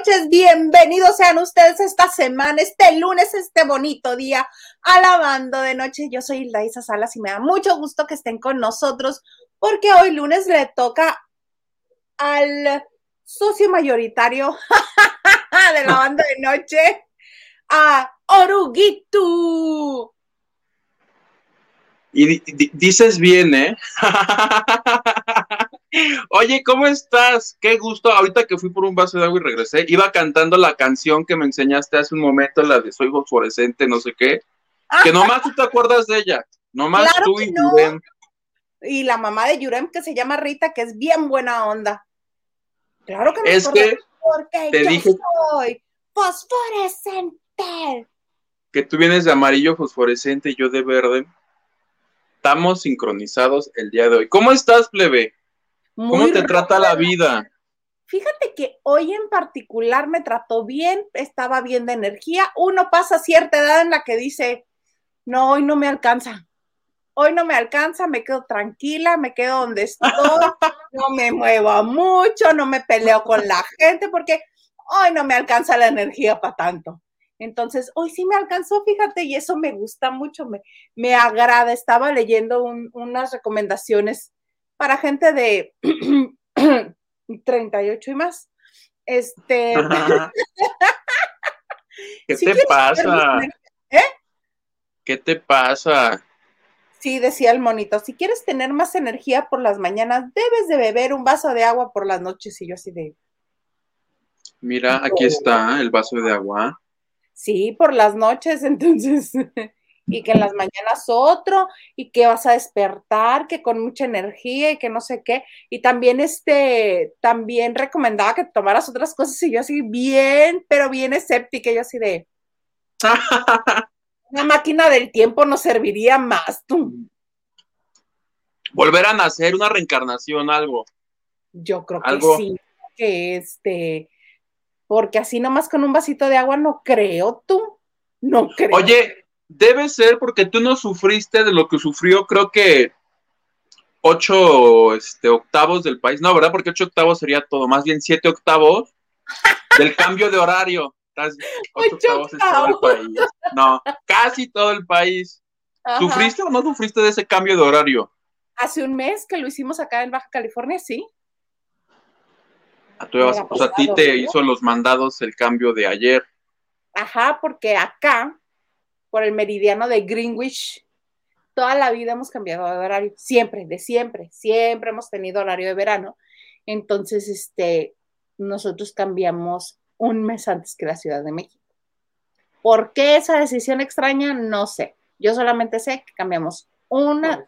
Noches, bienvenidos sean ustedes esta semana, este lunes, este bonito día, alabando de noche. Yo soy Hilda Isa Salas y me da mucho gusto que estén con nosotros porque hoy lunes le toca al socio mayoritario de la banda de noche, a Oruguito. Y dices bien, ¿eh? Oye, ¿cómo estás? Qué gusto. Ahorita que fui por un vaso de agua y regresé, iba cantando la canción que me enseñaste hace un momento, la de Soy fosforescente, no sé qué. Que nomás tú te acuerdas de ella. Nomás tú y Yurem. Y la mamá de Yurem, que se llama Rita, que es bien buena onda. Claro que me Es que porque te yo dije soy fosforescente. Que tú vienes de amarillo fosforescente y yo de verde. Estamos sincronizados el día de hoy. ¿Cómo estás, plebe? ¿Cómo te trata la vida? Fíjate que hoy en particular me trató bien, estaba bien de energía. Uno pasa cierta edad en la que dice, no, hoy no me alcanza. Hoy no me alcanza, me quedo tranquila, me quedo donde estoy, no me muevo mucho, no me peleo con la gente porque hoy no me alcanza la energía para tanto. Entonces, hoy sí me alcanzó, fíjate, y eso me gusta mucho, me, me agrada. Estaba leyendo unas recomendaciones para gente de 38 y más. Este. ¿Qué te pasa? ¿Eh? ¿Qué te pasa? Sí, decía el monito, si quieres tener más energía por las mañanas, debes de beber un vaso de agua por las noches. Y yo así de... Mira, aquí está el vaso de agua. Sí, por las noches, entonces, y que en las mañanas otro, y que vas a despertar, que con mucha energía y que no sé qué. Y también este, también recomendaba que tomaras otras cosas y yo así bien, pero bien escéptica, yo así de... Una máquina del tiempo nos serviría más, tú. Volver a nacer, una reencarnación, algo. Yo creo que sí, que este, porque así nomás con un vasito de agua no creo tú, no creo. Oye, debe ser porque tú no sufriste de lo que sufrió, creo que ocho este, octavos del país, no, ¿verdad? Porque ocho octavos sería todo, más bien siete octavos del cambio de horario. No, casi todo el país. ¿Sufriste o no sufriste de ese cambio de horario? Hace un mes que lo hicimos acá en Baja California, sí. A, pues a ti te hizo los mandados el cambio de ayer. Ajá, porque acá, por el meridiano de Greenwich, toda la vida hemos cambiado de horario, siempre, de siempre, siempre hemos tenido horario de verano. Entonces, este, nosotros cambiamos un mes antes que la Ciudad de México. ¿Por qué esa decisión extraña? No sé. Yo solamente sé que cambiamos una...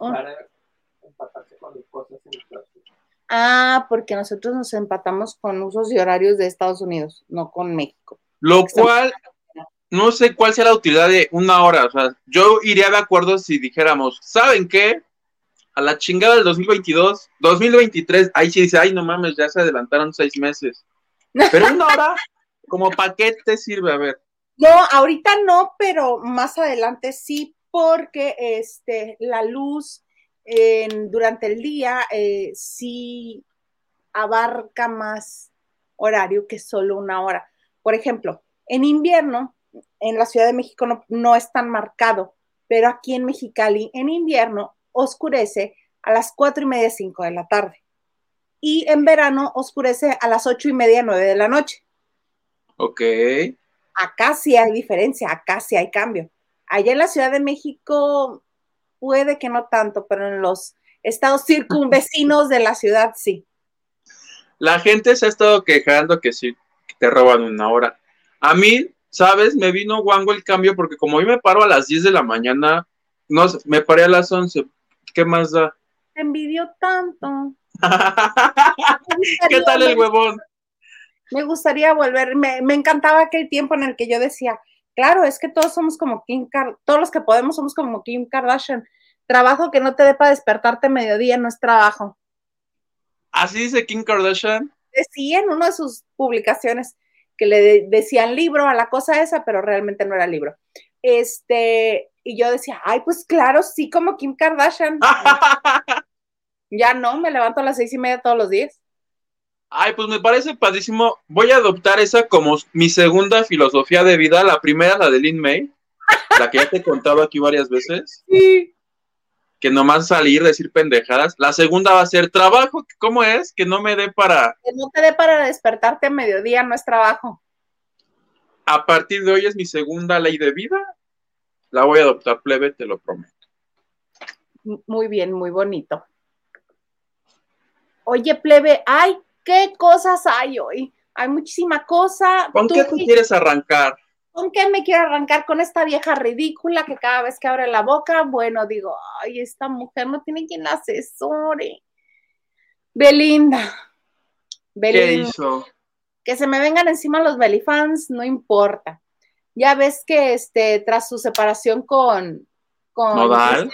ah, porque nosotros nos empatamos con usos y horarios de Estados Unidos, no con México. Lo cual, no sé cuál sea la utilidad de una hora. O sea, yo iría de acuerdo si dijéramos, ¿saben qué? A la chingada del 2022, 2023, ahí sí dice, ay, no mames, ya se adelantaron seis meses. Pero una hora, ¿Como para qué te sirve? A ver. No, ahorita no, pero más adelante sí, porque este, la luz durante el día eh, sí abarca más horario que solo una hora. Por ejemplo, en invierno, en la Ciudad de México no, no es tan marcado, pero aquí en Mexicali, en invierno, oscurece a las cuatro y media, cinco de la tarde. Y en verano oscurece a las ocho y media, nueve de la noche. Ok. Acá sí hay diferencia, acá sí hay cambio. Allá en la Ciudad de México puede que no tanto, pero en los estados circunvecinos de la ciudad sí. La gente se ha estado quejando que sí, te roban una hora. A mí, ¿sabes? Me vino guango el cambio porque como hoy me paro a las 10 de la mañana, no me paré a las 11. ¿Qué más da? Te envidio tanto. ¿Qué tal el huevón? me gustaría volver, me, encantaba aquel tiempo en el que yo decía, claro, es que todos somos como Kim Kardashian, todos los que podemos somos como Kim Kardashian. Trabajo que no te dé para despertarte mediodía no es trabajo. ¿Así dice Kim Kardashian? Decía en una de sus publicaciones que le decían libro a la cosa esa, pero realmente no era libro. Este, y yo decía, ay, pues claro, sí, como Kim Kardashian. ya no, me levanto a las seis y media todos los días. Ay, pues me parece padrísimo. Voy a adoptar esa como mi segunda filosofía de vida. La primera, la de Lin May, la que ya te he contado aquí varias veces. Sí. Que nomás salir, decir pendejadas. La segunda va a ser trabajo. ¿Cómo es? Que no me dé para. Que no te dé para despertarte a mediodía, no es trabajo. A partir de hoy es mi segunda ley de vida. La voy a adoptar, plebe, te lo prometo. Muy bien, muy bonito. Oye, plebe, ay, ¿qué cosas hay hoy? Hay muchísima cosa. ¿Con qué te quieres arrancar? ¿Con qué me quiero arrancar? Con esta vieja ridícula que cada vez que abre la boca, bueno, digo, ay, esta mujer no tiene quien la asesore. Belinda. Belinda. ¿Qué hizo? Que se me vengan encima los Belifans, no importa. Ya ves que este, tras su separación con, con Nodal,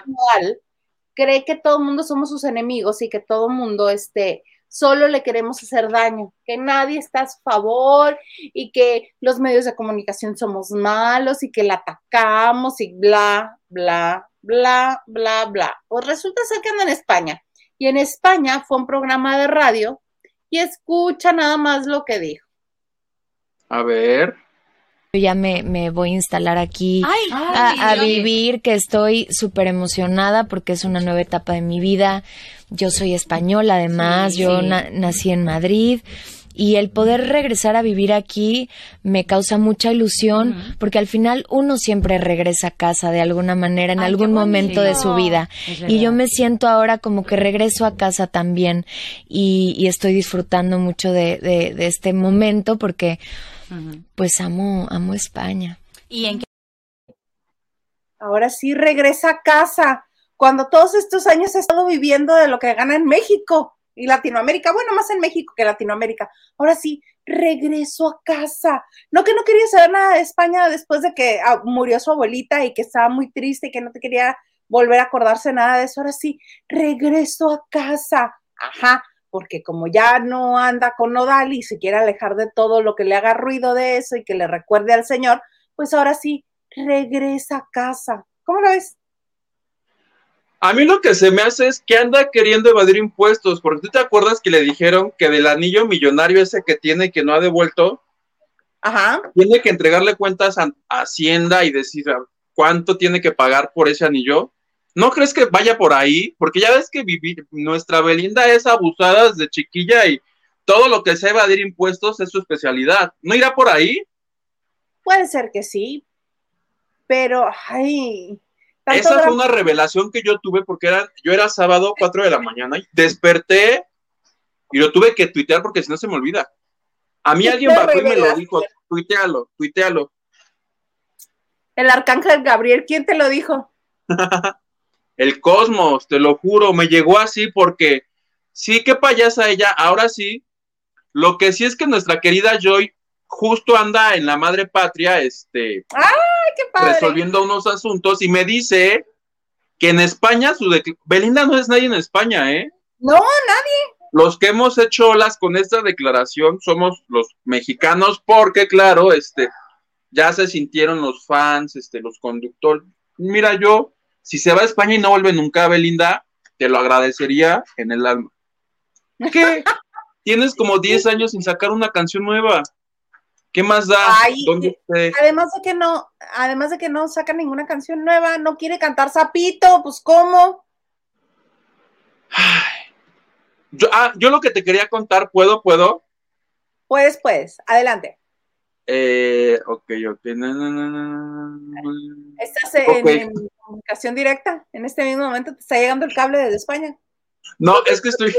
cree que todo el mundo somos sus enemigos y que todo el mundo este, solo le queremos hacer daño, que nadie está a su favor y que los medios de comunicación somos malos y que la atacamos y bla, bla, bla, bla, bla. Pues resulta ser que anda en España y en España fue un programa de radio y escucha nada más lo que dijo. A ver. Yo ya me, me, voy a instalar aquí a, vivir, que estoy súper emocionada porque es una nueva etapa de mi vida. Yo soy española además, yo nací en Madrid y el poder regresar a vivir aquí me causa mucha ilusión porque al final uno siempre regresa a casa de alguna manera en algún momento de su vida. Y yo me siento ahora como que regreso a casa también y, estoy disfrutando mucho de, de este momento porque pues amo, amo España. ¿Y en qué? Ahora sí regresa a casa, cuando todos estos años he estado viviendo de lo que gana en México y Latinoamérica, bueno, más en México que Latinoamérica. Ahora sí, regreso a casa. No que no quería saber nada de España después de que ah, murió su abuelita y que estaba muy triste y que no te quería volver a acordarse nada de eso. Ahora sí, regreso a casa. Ajá, porque como ya no anda con Nodal y se quiere alejar de todo lo que le haga ruido de eso y que le recuerde al Señor, pues ahora sí, regresa a casa. ¿Cómo lo ves? A mí lo que se me hace es que anda queriendo evadir impuestos, porque tú te acuerdas que le dijeron que del anillo millonario ese que tiene que no ha devuelto, Ajá. tiene que entregarle cuentas a Hacienda y decir cuánto tiene que pagar por ese anillo. ¿No crees que vaya por ahí? Porque ya ves que vivir, nuestra Belinda es abusada desde chiquilla y todo lo que sea evadir impuestos es su especialidad. ¿No irá por ahí? Puede ser que sí, pero, ay. Esa fue una revelación que yo tuve porque era, yo era sábado 4 de la mañana y desperté y lo tuve que tuitear porque si no se me olvida. A mí alguien bajó y me lo dijo, tuitealo, tuitealo. El arcángel Gabriel, ¿quién te lo dijo? el cosmos, te lo juro, me llegó así porque sí, qué payasa ella, ahora sí. Lo que sí es que nuestra querida Joy justo anda en la madre patria, este, ¡Ay, qué padre! resolviendo unos asuntos y me dice que en España su Belinda no es nadie en España, ¿eh? No, nadie. Los que hemos hecho olas con esta declaración somos los mexicanos, porque claro, este, ya se sintieron los fans, este, los conductores. Mira, yo si se va a España y no vuelve nunca, Belinda, te lo agradecería en el alma. ¿Qué? Tienes como 10 años sin sacar una canción nueva. ¿Qué más da? además de que no, además de que no saca ninguna canción nueva, no quiere cantar Zapito, pues ¿cómo? Yo, ah, yo lo que te quería contar, ¿puedo? ¿Puedo? Puedes, puedes, adelante. Eh, ok, ok. Estás en, comunicación directa. En este mismo momento te está llegando el cable desde España. No, es que estoy,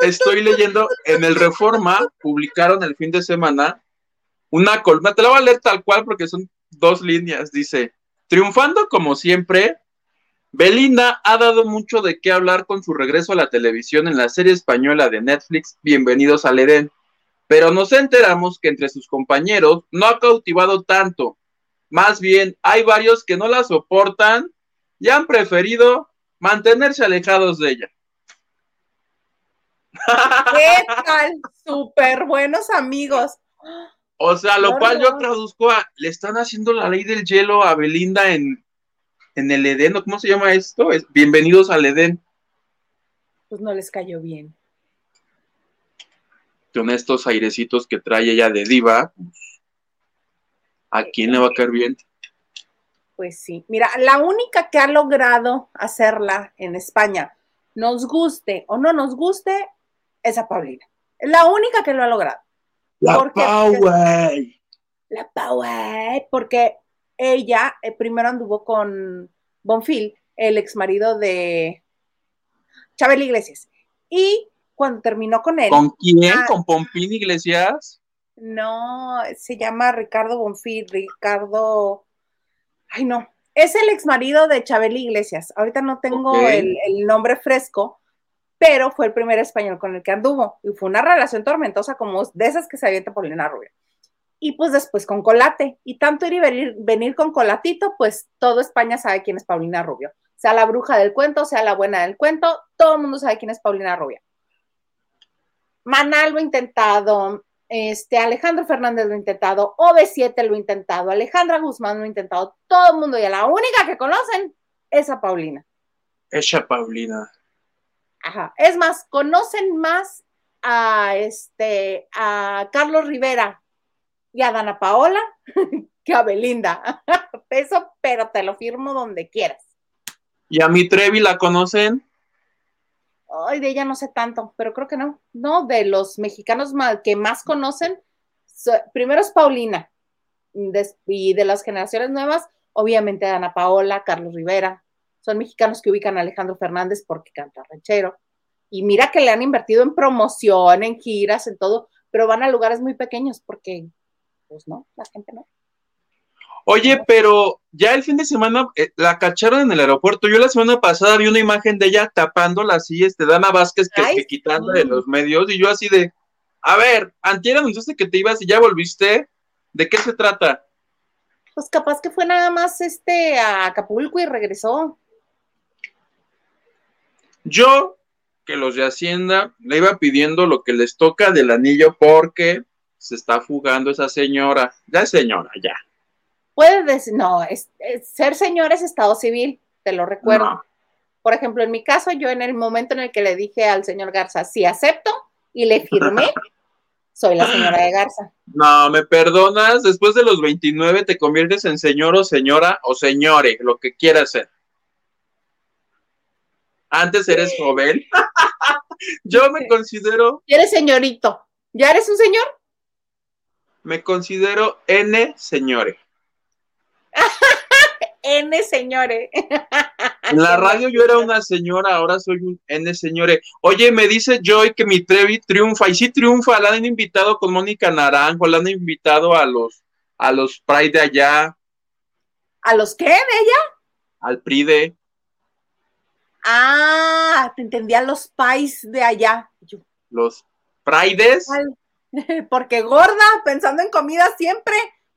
estoy leyendo en el Reforma, publicaron el fin de semana una columna, te la voy a leer tal cual porque son dos líneas. Dice, triunfando como siempre, Belinda ha dado mucho de qué hablar con su regreso a la televisión en la serie española de Netflix, Bienvenidos al Edén pero nos enteramos que entre sus compañeros no ha cautivado tanto. Más bien, hay varios que no la soportan y han preferido mantenerse alejados de ella. ¿Qué tal? Súper buenos amigos. O sea, lo cual yo traduzco a, le están haciendo la ley del hielo a Belinda en, en el Edén, ¿cómo se llama esto? Es, bienvenidos al Edén. Pues no les cayó bien. con estos airecitos que trae ella de diva, ¿a quién le va a caer bien? Pues sí, mira, la única que ha logrado hacerla en España, nos guste o no nos guste, es a Paulina. La única que lo ha logrado. La Power. La Power, porque ella eh, primero anduvo con Bonfil, el ex marido de Chabel Iglesias. Y cuando terminó con él. ¿Con quién? Ah, ¿Con Pompín Iglesias? No, se llama Ricardo Bonfil, Ricardo. Ay, no. Es el ex marido de Chabel Iglesias. Ahorita no tengo el, el, nombre fresco, pero fue el primer español con el que anduvo. Y fue una relación tormentosa como de esas que se avienta Paulina Rubio. Y pues después con Colate. Y tanto ir y venir, venir con Colatito, pues todo España sabe quién es Paulina Rubio. Sea la bruja del cuento, sea la buena del cuento, todo el mundo sabe quién es Paulina Rubio. Manal lo ha intentado, este, Alejandro Fernández lo ha intentado, OV7 lo ha intentado, Alejandra Guzmán lo ha intentado, todo el mundo, y la única que conocen es a Paulina. Esa Paulina. Ajá. Es más, conocen más a este a Carlos Rivera y a Dana Paola que a Belinda. Eso, pero te lo firmo donde quieras. ¿Y a mi Trevi la conocen? Ay, de ella no sé tanto, pero creo que no. No, de los mexicanos que más conocen, primero es Paulina, y de las generaciones nuevas, obviamente Ana Paola, Carlos Rivera, son mexicanos que ubican a Alejandro Fernández porque canta ranchero. Y mira que le han invertido en promoción, en giras, en todo, pero van a lugares muy pequeños porque, pues no, la gente no. Oye, pero ya el fin de semana eh, la cacharon en el aeropuerto. Yo la semana pasada vi una imagen de ella tapándola así, este, Dana Vázquez, que, quitando de los medios, y yo así de, a ver, antier anunciaste que te ibas y ya volviste. ¿De qué se trata? Pues capaz que fue nada más este a Acapulco y regresó. Yo, que los de Hacienda, le iba pidiendo lo que les toca del anillo porque se está fugando esa señora. Ya señora, ya Puedes decir, no, es, ser señor es estado civil, te lo recuerdo. Por ejemplo, en mi caso, yo en el momento en el que le dije al señor Garza, sí acepto, y le firmé, soy la señora de Garza. No, me perdonas, después de los 29 te conviertes en señor o señora o señore, lo que quieras ser. Antes eres joven. yo me considero. Eres señorito. ¿Ya eres un señor? Me considero N señore. N señores. En la radio yo era una señora, ahora soy un N señores. Oye, me dice Joy que mi Trevi triunfa, y sí triunfa, la han invitado con Mónica Naranjo, la han invitado a los, a los Pride de allá. ¿A los qué de ella? Al Pride. Ah, te entendía los pais de allá. Los Prides. Porque gorda, pensando en comida siempre.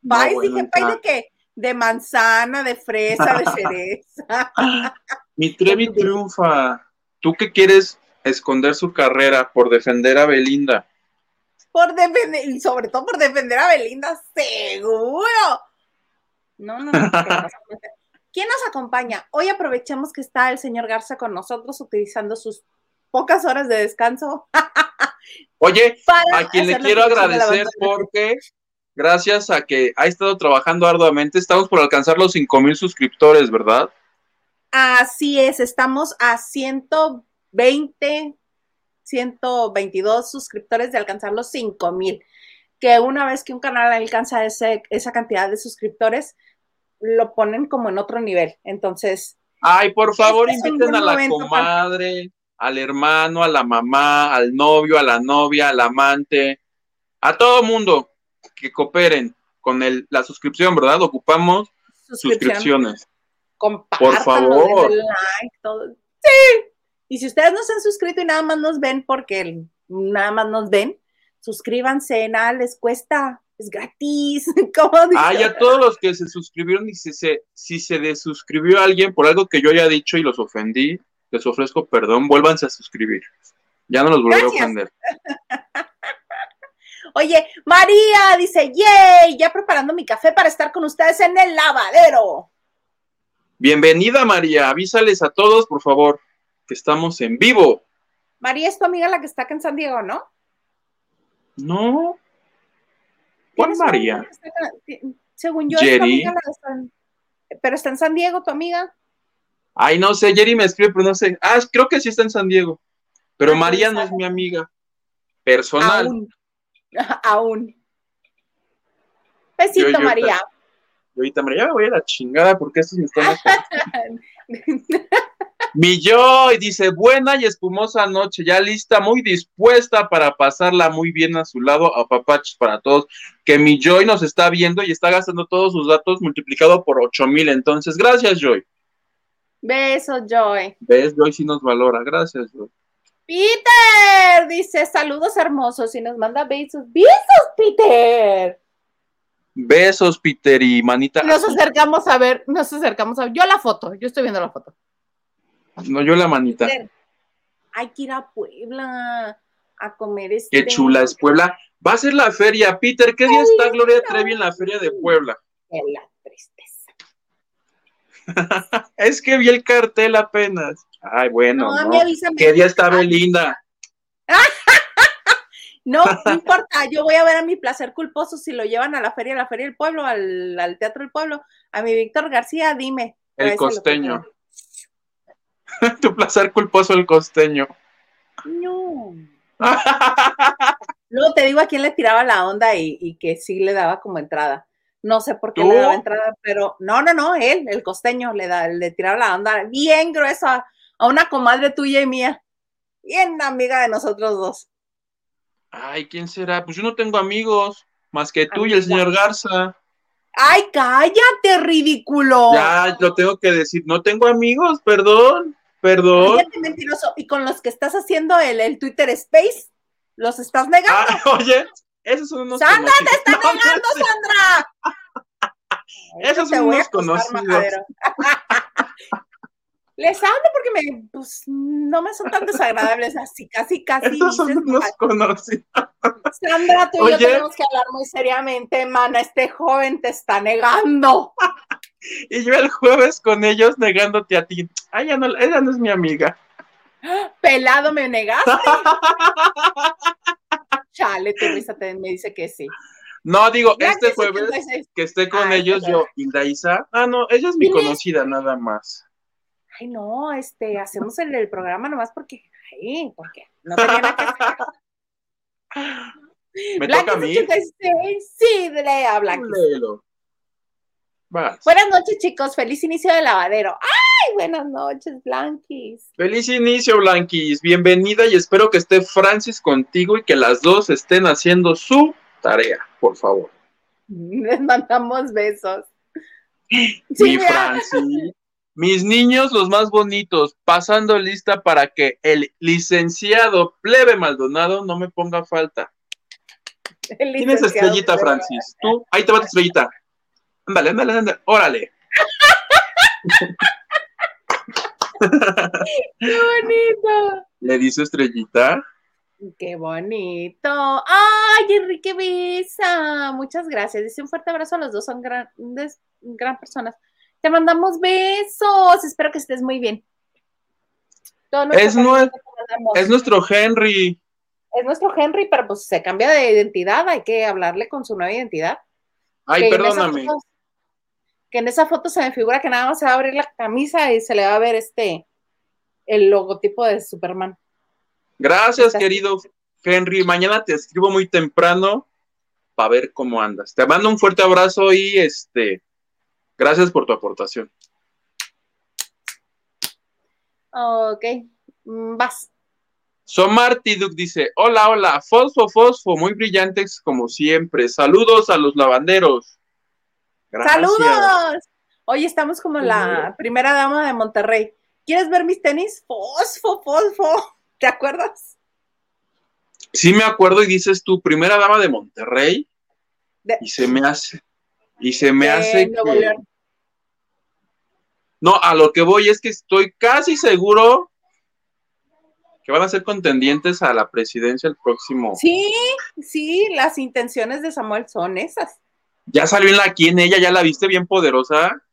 Pais, dije, pais de qué? De manzana, de fresa, de cereza. Mi Trevi triunfa. ¿Tú qué quieres esconder su carrera por defender a Belinda? Por defender, y sobre todo por defender a Belinda, seguro. No, no, no. ¿Quién nos acompaña? Hoy aprovechamos que está el señor Garza con nosotros utilizando sus pocas horas de descanso. Oye, a quien le quiero agradecer porque gracias a que ha estado trabajando arduamente, estamos por alcanzar los 5 mil suscriptores, ¿verdad? Así es, estamos a 120, 122 suscriptores de alcanzar los 5 mil. Que una vez que un canal alcanza ese, esa cantidad de suscriptores, lo ponen como en otro nivel. Entonces. Ay, por favor, este inviten a la comadre, al hermano, a la mamá, al novio, a la novia, al amante, a todo mundo que cooperen con el, la suscripción, ¿verdad? Ocupamos suscripciones. Por favor. Sí. Y si ustedes no se han suscrito y nada más nos ven porque nada más nos ven, suscríbanse, nada les cuesta, es gratis. ¿Cómo Ah, ya todos los que se suscribieron y si se, si se desuscribió alguien por algo que yo haya dicho y los ofendí, les ofrezco perdón, vuélvanse a suscribir. Ya no los volveré a ofender. Oye, María dice, yay, ya preparando mi café para estar con ustedes en el lavadero. Bienvenida, María. Avísales a todos, por favor, que estamos en vivo. María es tu amiga la que está acá en San Diego, ¿no? No. ¿Cuál María? Según yo, es amiga pero está en San Diego, tu amiga. Ay, no sé, Jerry me escribe, pero no sé. Ah, creo que sí está en San Diego. Pero María no es mi amiga. Personal. Aún. Aún. Besito, María. Yo ahorita, María, me voy a la chingada porque estos me están. Mi Joy dice, buena y espumosa noche, ya lista, muy dispuesta para pasarla muy bien a su lado, a papachos para todos, que mi Joy nos está viendo y está gastando todos sus datos multiplicado por ocho mil, entonces, gracias Joy. Besos, Joy. ¿Ves? Joy sí nos valora, gracias Joy. Peter dice, saludos hermosos y nos manda besos. Besos, Peter. Besos, Peter y manita. Nos acercamos a ver, nos acercamos a ver. Yo la foto, yo estoy viendo la foto. No, yo la manita. Hay que ir a Puebla a comer este. Qué chula es Puebla. Va a ser la feria, Peter. ¿Qué día está Gloria Trevi en la feria de Puebla? la tristeza. es que vi el cartel apenas. Ay, bueno. No, no. ¿Qué día está Belinda? no, no importa, yo voy a ver a mi placer culposo si lo llevan a la feria, a la feria del pueblo, al, al teatro del pueblo, a mi Víctor García, dime. El costeño. tu placer culposo el costeño. No. Luego te digo a quién le tiraba la onda y, que sí le daba como entrada. No sé por qué le daba entrada, pero no, no, no, él, el costeño, le, da, le tiraba la onda bien gruesa a una comadre tuya y mía. Bien amiga de nosotros dos. Ay, ¿quién será? Pues yo no tengo amigos, más que tú y el señor Garza. Ay, cállate, ridículo. Ya, lo tengo que decir, no tengo amigos, perdón. Perdón. mentiroso. Y con los que estás haciendo el, el Twitter Space, los estás negando. Ah, oye, esos son unos ¡Sandra, te está negando, Sandra! esos son unos conocidos. Les hablo porque me, pues, no me son tan desagradables así, casi, casi. Esos son unos conocidos. Sandra, tú y yo tenemos que hablar muy seriamente, mana. Este joven te está negando. y yo el jueves con ellos negándote a ti. Ay, ya no, ella no es mi amiga. Pelado, me negaste. Chale, tu risa me dice que sí. No, digo, este jueves que esté con ellos, yo, Hilda Isa. Ah, no, ella es mi conocida, nada más. Ay, no, este, hacemos el, el programa nomás porque, ay, porque no tenía nada que hacer. Me toca a mí. Sí, lea, Blanquis. Buenas noches, chicos. Feliz inicio de lavadero. ¡Ay! Buenas noches, Blanquis. Feliz inicio, Blanquis. Bienvenida y espero que esté Francis contigo y que las dos estén haciendo su tarea, por favor. Les mandamos besos. Mi Francis. Mis niños, los más bonitos, pasando lista para que el licenciado Plebe Maldonado no me ponga falta. Tienes estrellita, Francis. Tú, ahí te va tu estrellita. Ándale, ándale, ándale, órale. ¡Qué bonito! Le dice estrellita. ¡Qué bonito! ¡Ay, Enrique Bisa! Muchas gracias. Dice un fuerte abrazo a los dos, son grandes, gran personas. Te mandamos besos. Espero que estés muy bien. Es, es nuestro Henry. Es nuestro Henry, pero pues se cambia de identidad. Hay que hablarle con su nueva identidad. Ay, perdóname que en esa foto se me figura que nada más se va a abrir la camisa y se le va a ver este, el logotipo de Superman. Gracias, querido Henry. Mañana te escribo muy temprano para ver cómo andas. Te mando un fuerte abrazo y este, gracias por tu aportación. Ok, mm, vas. Somarty Duke dice, hola, hola, fosfo, fosfo, muy brillantes como siempre. Saludos a los lavanderos. ¡Saludos! Hoy estamos como la primera dama de Monterrey. ¿Quieres ver mis tenis? Fosfo, fosfo. ¿Te acuerdas? Sí, me acuerdo y dices tú, primera dama de Monterrey. y se me hace. Y se me hace. Que... No, a lo que voy es que estoy casi seguro que van a ser contendientes a la presidencia el próximo. Sí, sí, las intenciones de Samuel son esas. Ya salió en la quien ella, ya la viste bien poderosa.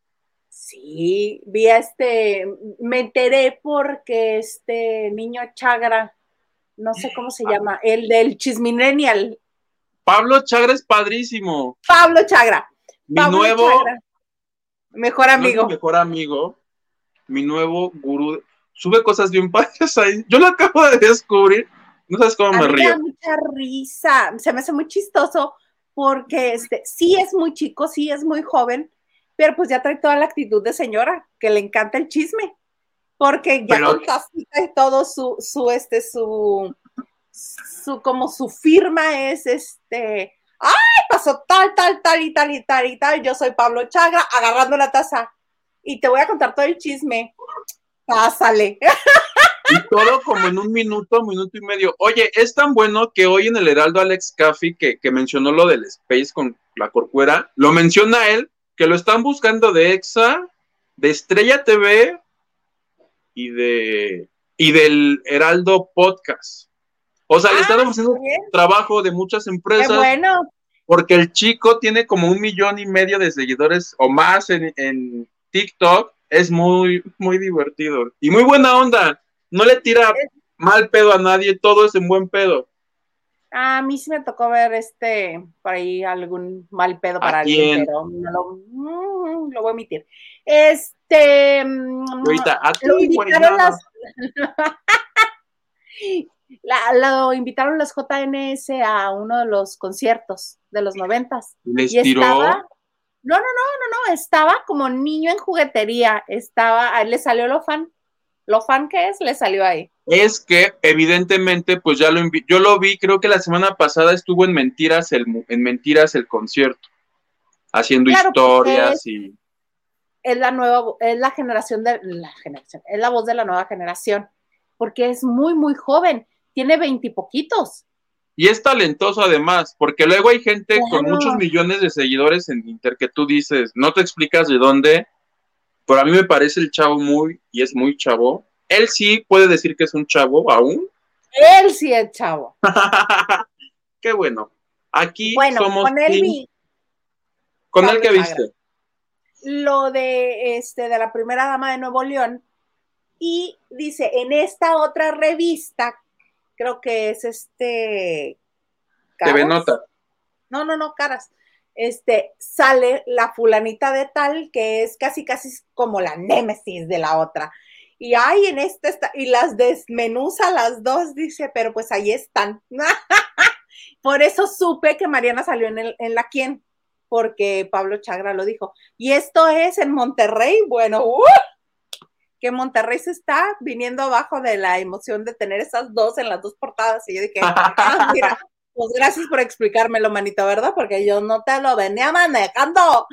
Sí, vi a este, me enteré porque este niño Chagra, no sé cómo se llama, el del Chisminenial, Pablo Chagra es padrísimo. Pablo Chagra. Mi nuevo. Mejor amigo. mejor amigo. Mi nuevo gurú. Sube cosas bien padres ahí. Yo lo acabo de descubrir. No sabes cómo me río. Me da mucha risa. Se me hace muy chistoso porque este, sí es muy chico, sí es muy joven, pero pues ya trae toda la actitud de señora, que le encanta el chisme, porque ya con todo su, su, este, su, su, como su firma es este, ay, pasó tal, tal, tal y tal y tal y tal, yo soy Pablo Chagra, agarrando la taza, y te voy a contar todo el chisme, pásale. Y todo como en un minuto, minuto y medio. Oye, es tan bueno que hoy en el Heraldo Alex Caffey, que, mencionó lo del Space con la corcuera, lo menciona él, que lo están buscando de EXA, de Estrella TV y de y del Heraldo Podcast. O sea, le están ah, haciendo trabajo de muchas empresas. Qué bueno. Porque el chico tiene como un millón y medio de seguidores o más en, en TikTok. Es muy, muy divertido. Y muy buena onda. No le tira mal pedo a nadie, todo es en buen pedo. A mí sí me tocó ver este, por ahí algún mal pedo para alguien, pero no lo, mm, lo, voy a emitir. Este. Mm, Ahorita, a lo invitaron las. lo invitaron los JNS a uno de los conciertos de los noventas. ¿Les tiró? Estaba, no, no, no, no, no, estaba como niño en juguetería, estaba, le salió lo fan lo fan que es, le salió ahí. Es que evidentemente, pues ya lo yo lo vi, creo que la semana pasada estuvo en Mentiras el, en Mentiras el concierto, haciendo historias y... Es la nueva, es la generación de la generación, es la voz de la nueva generación, porque es muy, muy joven, tiene veintipoquitos. Y, es talentoso además, porque luego hay gente con muchos millones de seguidores en Inter que tú dices, no te explicas de dónde, pero a mí me parece el chavo muy, y es muy chavo. Él sí puede decir que es un chavo aún. Él sí es chavo. Qué bueno. Aquí bueno, somos. Con él ¿Con él qué viste? Lo de este de la primera dama de Nuevo León. Y dice, en esta otra revista, creo que es este. TV Nota. No, no, no, caras este, sale la fulanita de tal que es casi, casi como la némesis de la otra. Y hay en este, y las desmenuza las dos, dice, pero pues ahí están. Por eso supe que Mariana salió en, el, en la quien, porque Pablo Chagra lo dijo. Y esto es en Monterrey, bueno, ¡uh! Que Monterrey se está viniendo abajo de la emoción de tener esas dos en las dos portadas. Y yo dije, ah, mira, pues gracias por explicármelo, manito, ¿verdad? Porque yo no te lo venía manejando.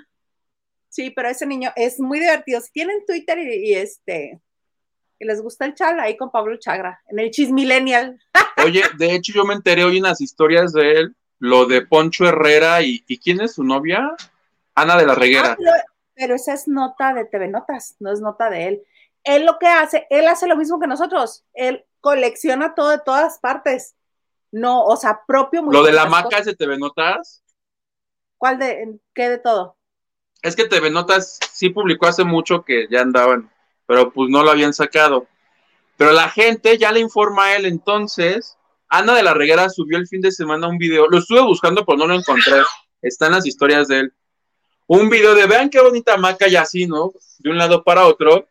Sí, pero ese niño es muy divertido. Si tienen Twitter y, este y les gusta el chal, ahí con Pablo Chagra, en el Chismillennial. Oye, de hecho yo me enteré hoy en las historias de él, lo de Poncho Herrera y, ¿quién es su novia? Ana de la Reguera. Ah, pero, pero, esa es nota de TV Notas, no es nota de él. Él lo que hace, él hace lo mismo que nosotros, él colecciona todo de todas partes. No, o sea, propio. Lo de la maca es de TV Notas. ¿Cuál de qué de todo? Es que TV Notas sí publicó hace mucho que ya andaban, pero pues no lo habían sacado. Pero la gente ya le informa a él entonces. Ana de la Reguera subió el fin de semana un video, lo estuve buscando pero no lo encontré, están las historias de él. Un video de vean qué bonita maca y así, ¿no? De un lado para otro.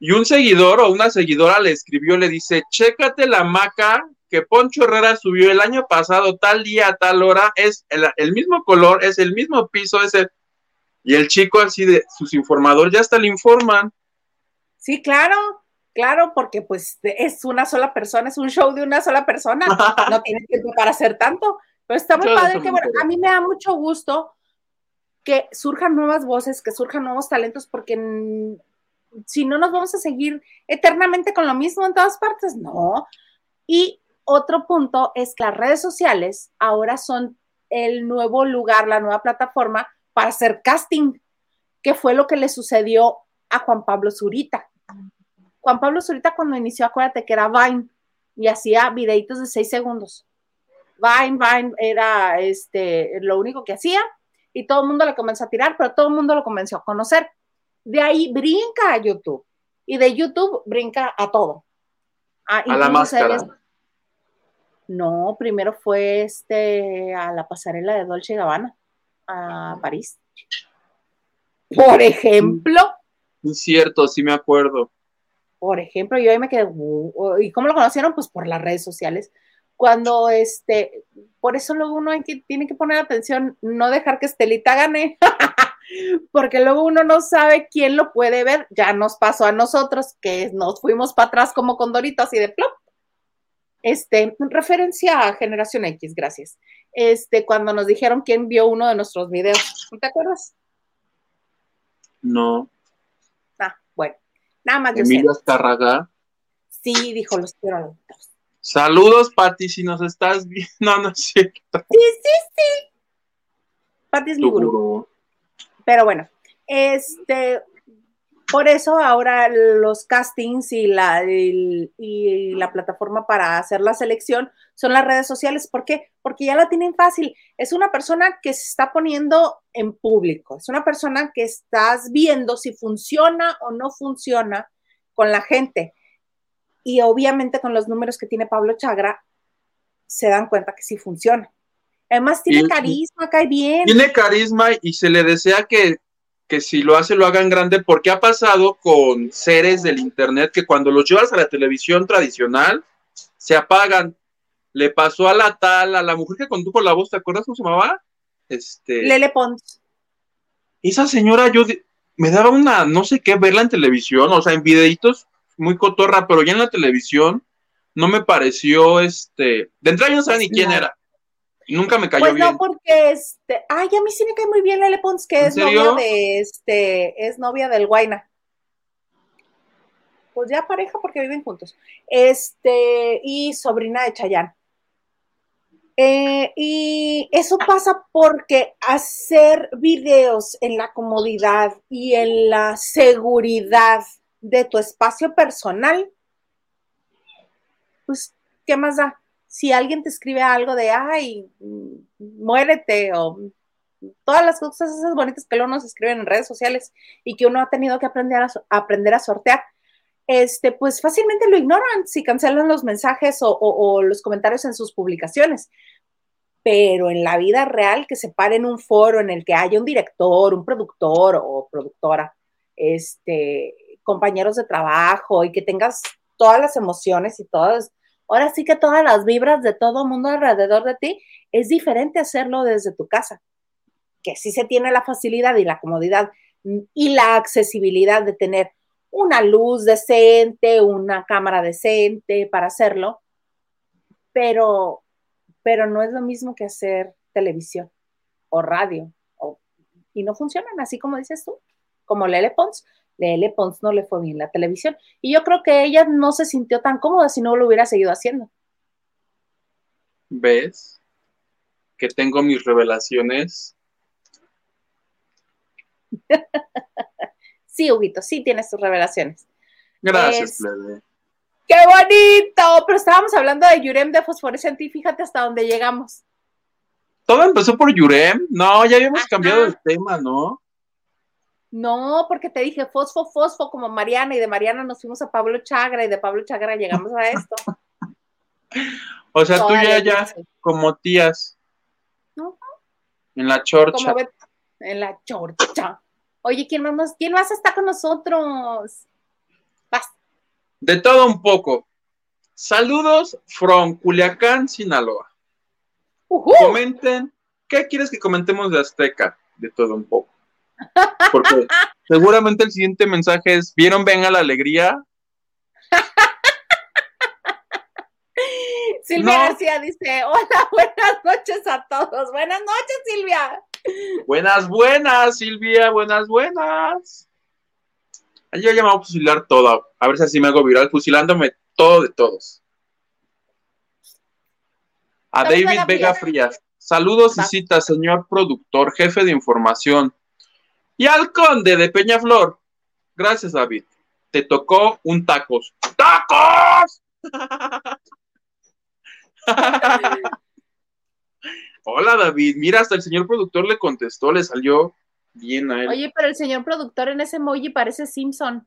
Y un seguidor o una seguidora le escribió, le dice, chécate la maca que Poncho Herrera subió el año pasado, tal día, tal hora, es el, mismo color, es el mismo piso, es el... Y el chico así de sus informadores ya hasta le informan. Sí, claro, claro, porque pues es una sola persona, es un show de una sola persona, no tiene tiempo para hacer tanto. Pero está muy padre que, bueno, a mí me da mucho gusto que surjan nuevas voces, que surjan nuevos talentos, porque si no nos vamos a seguir eternamente con lo mismo en todas partes, no. Y otro punto es que las redes sociales ahora son el nuevo lugar, la nueva plataforma para hacer casting, que fue lo que le sucedió a Juan Pablo Zurita. Juan Pablo Zurita cuando inició, acuérdate que era Vine y hacía videitos de seis segundos. Vine, Vine era este, lo único que hacía y todo el mundo le comenzó a tirar, pero todo el mundo lo comenzó a conocer. De ahí brinca a YouTube y de YouTube brinca a todo. a la máscara No, primero fue este a la pasarela de Dolce Gabbana, a París. Por ejemplo. Es cierto, sí me acuerdo. Por ejemplo, yo ahí me quedé, ¿y cómo lo conocieron? Pues por las redes sociales. Cuando este, por eso luego uno tiene que poner atención, no dejar que Estelita gane, porque luego uno no sabe quién lo puede ver. Ya nos pasó a nosotros que nos fuimos para atrás como condoritos y de plop. Este, referencia a Generación X, gracias. Este, cuando nos dijeron quién vio uno de nuestros videos, ¿no te acuerdas? No. Ah, bueno, nada más. Emilia Escarraga. Sí, dijo los quiero a los dos. Saludos, Pati, si nos estás viendo, no, no sé. Sí, sí, sí. Pati es mi gurú. Pero bueno, este, por eso ahora los castings y la, y, la plataforma para hacer la selección son las redes sociales. ¿Por qué? Porque ya la tienen fácil. Es una persona que se está poniendo en público. Es una persona que estás viendo si funciona o no funciona con la gente. Y obviamente con los números que tiene Pablo Chagra, se dan cuenta que sí funciona. Además tiene carisma, cae bien. Tiene carisma y se le desea que que si lo hace lo hagan grande, porque ha pasado con seres del internet que cuando los llevas a la televisión tradicional se apagan. Le pasó a la tal, a la mujer que condujo la voz, ¿te acuerdas cómo se llamaba? Este. Lele Pons. Esa señora, yo me daba una, no sé qué, verla en televisión, o sea, en videitos, muy cotorra, pero ya en la televisión no me pareció, este, de entrada yo no sabía ni quién era. Nunca me cayó pues bien. no, porque este, ay, a mí sí me cae muy bien Lele Pons, que es novia de este, es novia del Guaina. Pues ya pareja porque viven juntos. Este, y sobrina de Chayán. Eh, y eso pasa porque hacer videos en la comodidad y en la seguridad de tu espacio personal, pues, ¿qué más da? Si alguien te escribe algo de, ay, muérete o todas las cosas esas bonitas que luego nos escriben en redes sociales y que uno ha tenido que aprender a, aprender a sortear, este, pues fácilmente lo ignoran si cancelan los mensajes o, los comentarios en sus publicaciones. Pero en la vida real, que se pare en un foro en el que haya un director, un productor o productora, este, compañeros de trabajo y que tengas todas las emociones y todas ahora sí que todas las vibras de todo mundo alrededor de ti, es diferente hacerlo desde tu casa, que sí se tiene la facilidad y la comodidad y la accesibilidad de tener una luz decente, una cámara decente para hacerlo, pero, pero no es lo mismo que hacer televisión o radio, y no funcionan así como dices tú, como Lele Pons, Lele Pons no le fue bien la televisión. Y yo creo que ella no se sintió tan cómoda si no lo hubiera seguido haciendo. ¿Ves? Que tengo mis revelaciones. sí, Huguito, sí tienes tus revelaciones. Gracias, Lele. ¡Qué bonito! Pero estábamos hablando de Yurem de fosforescente y fíjate hasta dónde llegamos. Todo empezó por Yurem. No, ya habíamos cambiado el tema, ¿no? No, porque te dije fosfo, fosfo como Mariana y de Mariana nos fuimos a Pablo Chagra y de Pablo Chagra llegamos a esto. o sea, tú ya, ya, como tías. En la chorcha. en la chorcha. Oye, ¿quién más, ¿quién más está con nosotros? Vas. De todo un poco. Saludos from Culiacán, Sinaloa. Comenten, ¿qué quieres que comentemos de Azteca? De todo un poco. Porque seguramente el siguiente mensaje es, ¿vieron Venga la Alegría? Silvia García dice, hola, buenas noches a todos. Buenas noches, Silvia. Buenas, buenas, Silvia, buenas, buenas. Yo llamado a fusilar todo, a ver si así me hago viral, fusilándome todo de todos. A David Vega Frías. Saludos y citas, señor productor, jefe de información. Y al conde de Peñaflor. Gracias, David. Te tocó un tacos. ¡Tacos! Hola, David. Mira, hasta el señor productor le contestó, le salió bien a él. Oye, pero el señor productor en ese emoji parece Simpson.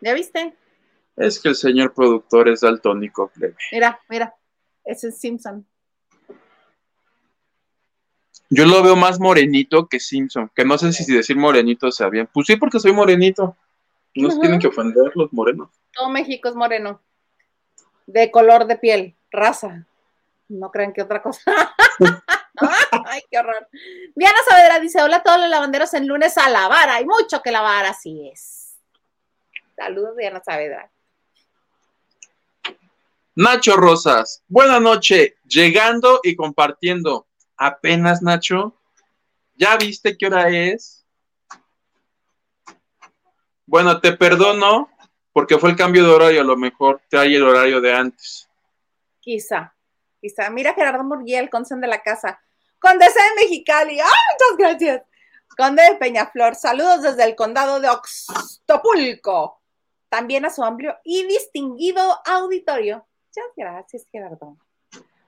¿Ya viste? Es que el señor productor es daltónico, Mira, mira, ese es Simpson. Yo lo veo más morenito que Simpson, que no sé si decir morenito sea bien. Pues sí, porque soy morenito. No se tienen que ofender los morenos. Todo México es moreno. De color de piel, raza. No crean que otra cosa. Ay, qué horror. Diana Saavedra dice: Hola a todos los lavanderos en lunes a lavar. Hay mucho que lavar, así es. Saludos, Diana Saavedra. Nacho Rosas, buena noche, llegando y compartiendo. Apenas, Nacho. ¿Ya viste qué hora es? Bueno, te perdono porque fue el cambio de horario, a lo mejor te hay el horario de antes. Quizá, quizá. Mira Gerardo Murguía, consen de la casa. Condesa de Mexicali. ¡Ay, muchas gracias! Conde de Peñaflor, saludos desde el condado de Oxtopulco. También a su amplio y distinguido auditorio. Muchas gracias, Gerardo.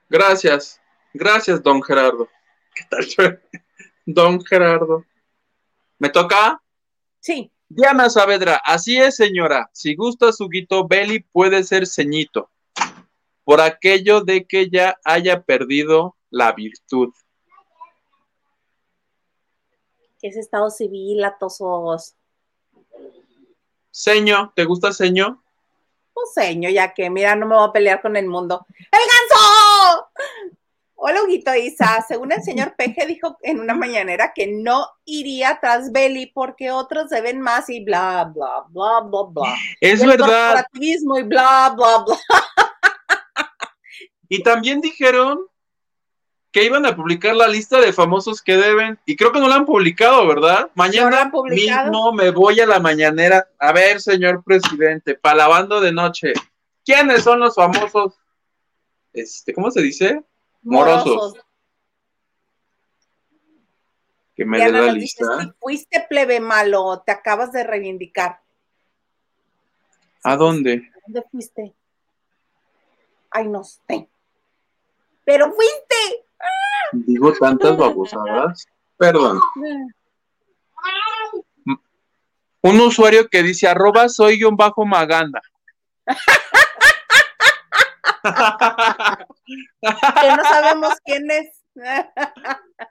Gracias, gracias, don Gerardo. ¿Qué tal? Don Gerardo. ¿Me toca? Sí. Diana Saavedra, así es, señora. Si gusta su guito, Belly puede ser ceñito. Por aquello de que ya haya perdido la virtud. ¿Qué es estado civil, atosos? Seño, ¿te gusta seño? Pues seño, ya que, mira, no me voy a pelear con el mundo. ¡El! Hola, Huguito Isa. Según el señor Peje dijo en una mañanera que no iría tras Belly porque otros se ven más y bla, bla, bla, bla, bla. Es el verdad. Corporativismo y bla, bla, bla. Y también dijeron que iban a publicar la lista de famosos que deben, y creo que no la han publicado, ¿verdad? Mañana mismo me voy a la mañanera. A ver, señor presidente, palabando de noche. ¿Quiénes son los famosos? Este, ¿cómo se dice? Morosos. Que me dé la lista. si fuiste plebe malo, te acabas de reivindicar. ¿A dónde? ¿A dónde fuiste? Ay, no sé. Pero fuiste. Digo tantas babosadas. Perdón. Un usuario que dice arroba soy un bajo maganda. que no sabemos quién es.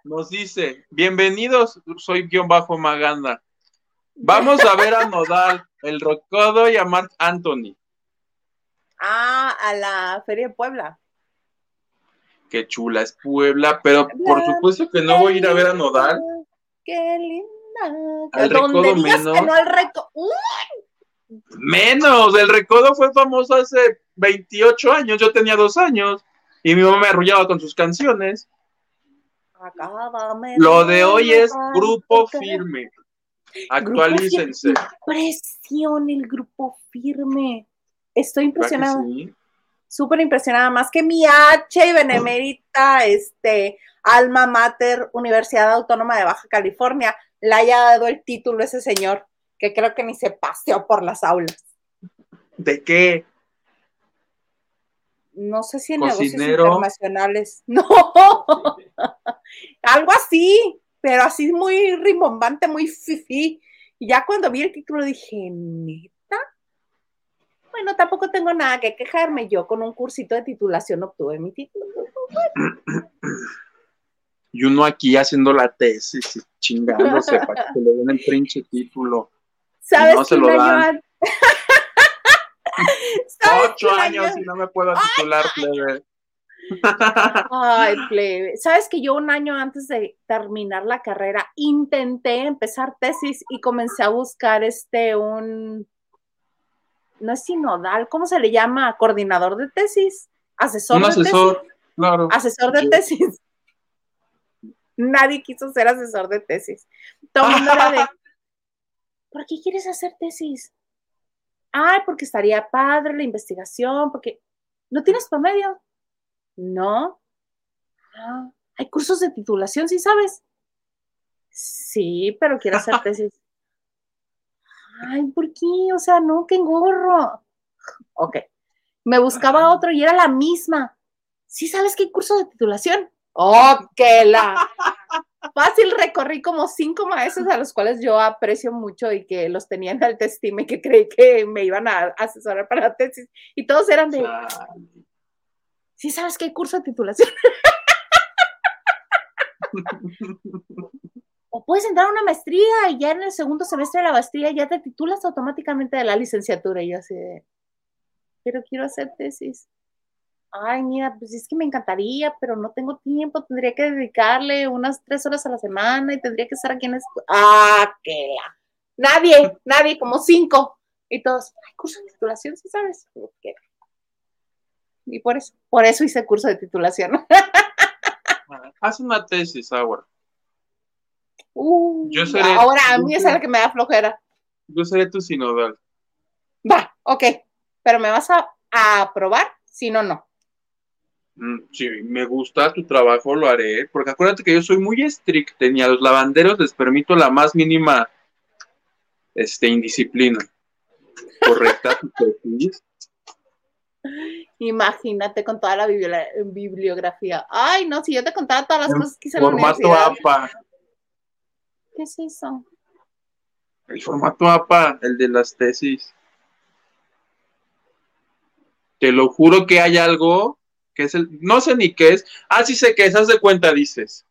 Nos dice, bienvenidos, soy guion bajo Maganda. Vamos a ver a Nodal, el Rocodo y a Mark Anthony. Ah, a la Feria de Puebla. Qué chula es Puebla, pero por supuesto que no voy a ir a ver a Nodal. Qué linda. Al Recodo menos. no al reco Menos, el Recodo fue famoso hace 28 años, yo tenía dos años y mi mamá me arrullaba con sus canciones. Lo de hoy es grupo firme. Actualícense. Presión el grupo firme. Estoy impresionada. Súper impresionada, más que mi H y benemérita, este, alma mater, Universidad Autónoma de Baja California, le haya dado el título a ese señor, que creo que ni se paseó por las aulas. ¿De qué? no sé si en negocios internacionales. No, algo así, pero así muy rimbombante, muy fifi. Y ya cuando vi el título dije, ¿neta? Bueno, tampoco tengo nada que quejarme. Yo con un cursito de titulación obtuve mi título. Y uno aquí haciendo la tesis y chingándose para que le den el trinche título. ¿Sabes no se lo dan. Ocho años y no me puedo titular, plebe. Ay, plebe. Sabes que yo un año antes de terminar la carrera intenté empezar tesis y comencé a buscar este un no es sinodal, ¿cómo se le llama? Coordinador de tesis, asesor un asesor, claro. Asesor de tesis. Nadie quiso ser asesor de tesis. Todo el mundo era de ¿Por qué quieres hacer tesis? ay, porque estaría padre la investigación, porque no tienes promedio. No. Ah, hay cursos de titulación, ¿sí sabes? Sí, pero quiero hacer tesis. Ay, ¿por qué? O sea, no, qué engorro. Ok. Me buscaba otro y era la misma. ¿Sí sabes qué curso de titulación? Oh, que la. Fácil recorrí como cinco maestros a los cuales yo aprecio mucho y que los tenía en alta estima y que creí que me iban a asesorar para la tesis. Y todos eran de. Sí, sabes que hay curso de titulación. o puedes entrar a una maestría y ya en el segundo semestre de la maestría ya te titulas automáticamente de la licenciatura. Y yo así de, pero quiero hacer tesis. Ay, mira, pues es que me encantaría, pero no tengo tiempo, tendría que dedicarle unas tres horas a la semana y tendría que estar aquí en la escuela. Ah, qué Nadie, nadie, como cinco. Y todos, ay, curso de titulación, ¿sí sabes? Y por eso, por eso hice curso de titulación. Haz una tesis ahora. Uh, yo seré, ahora a mí es la que me da flojera. Yo seré tu sinodal. Va, ok. Pero me vas a, aprobar, si no, no. Mm, si me gusta tu trabajo, lo haré. Porque acuérdate que yo soy muy estricta y a los lavanderos les permito la más mínima este, indisciplina. Correcta tu tesis. Imagínate con toda la bibliografía. Ay, no, si yo te contaba todas las cosas que hice en la universidad. APA. ¿Qué es eso? El formato APA, el de las tesis. Te lo juro que hay algo que es el, no sé ni qué es. Ah, sí sé que es, haz de cuenta, dices.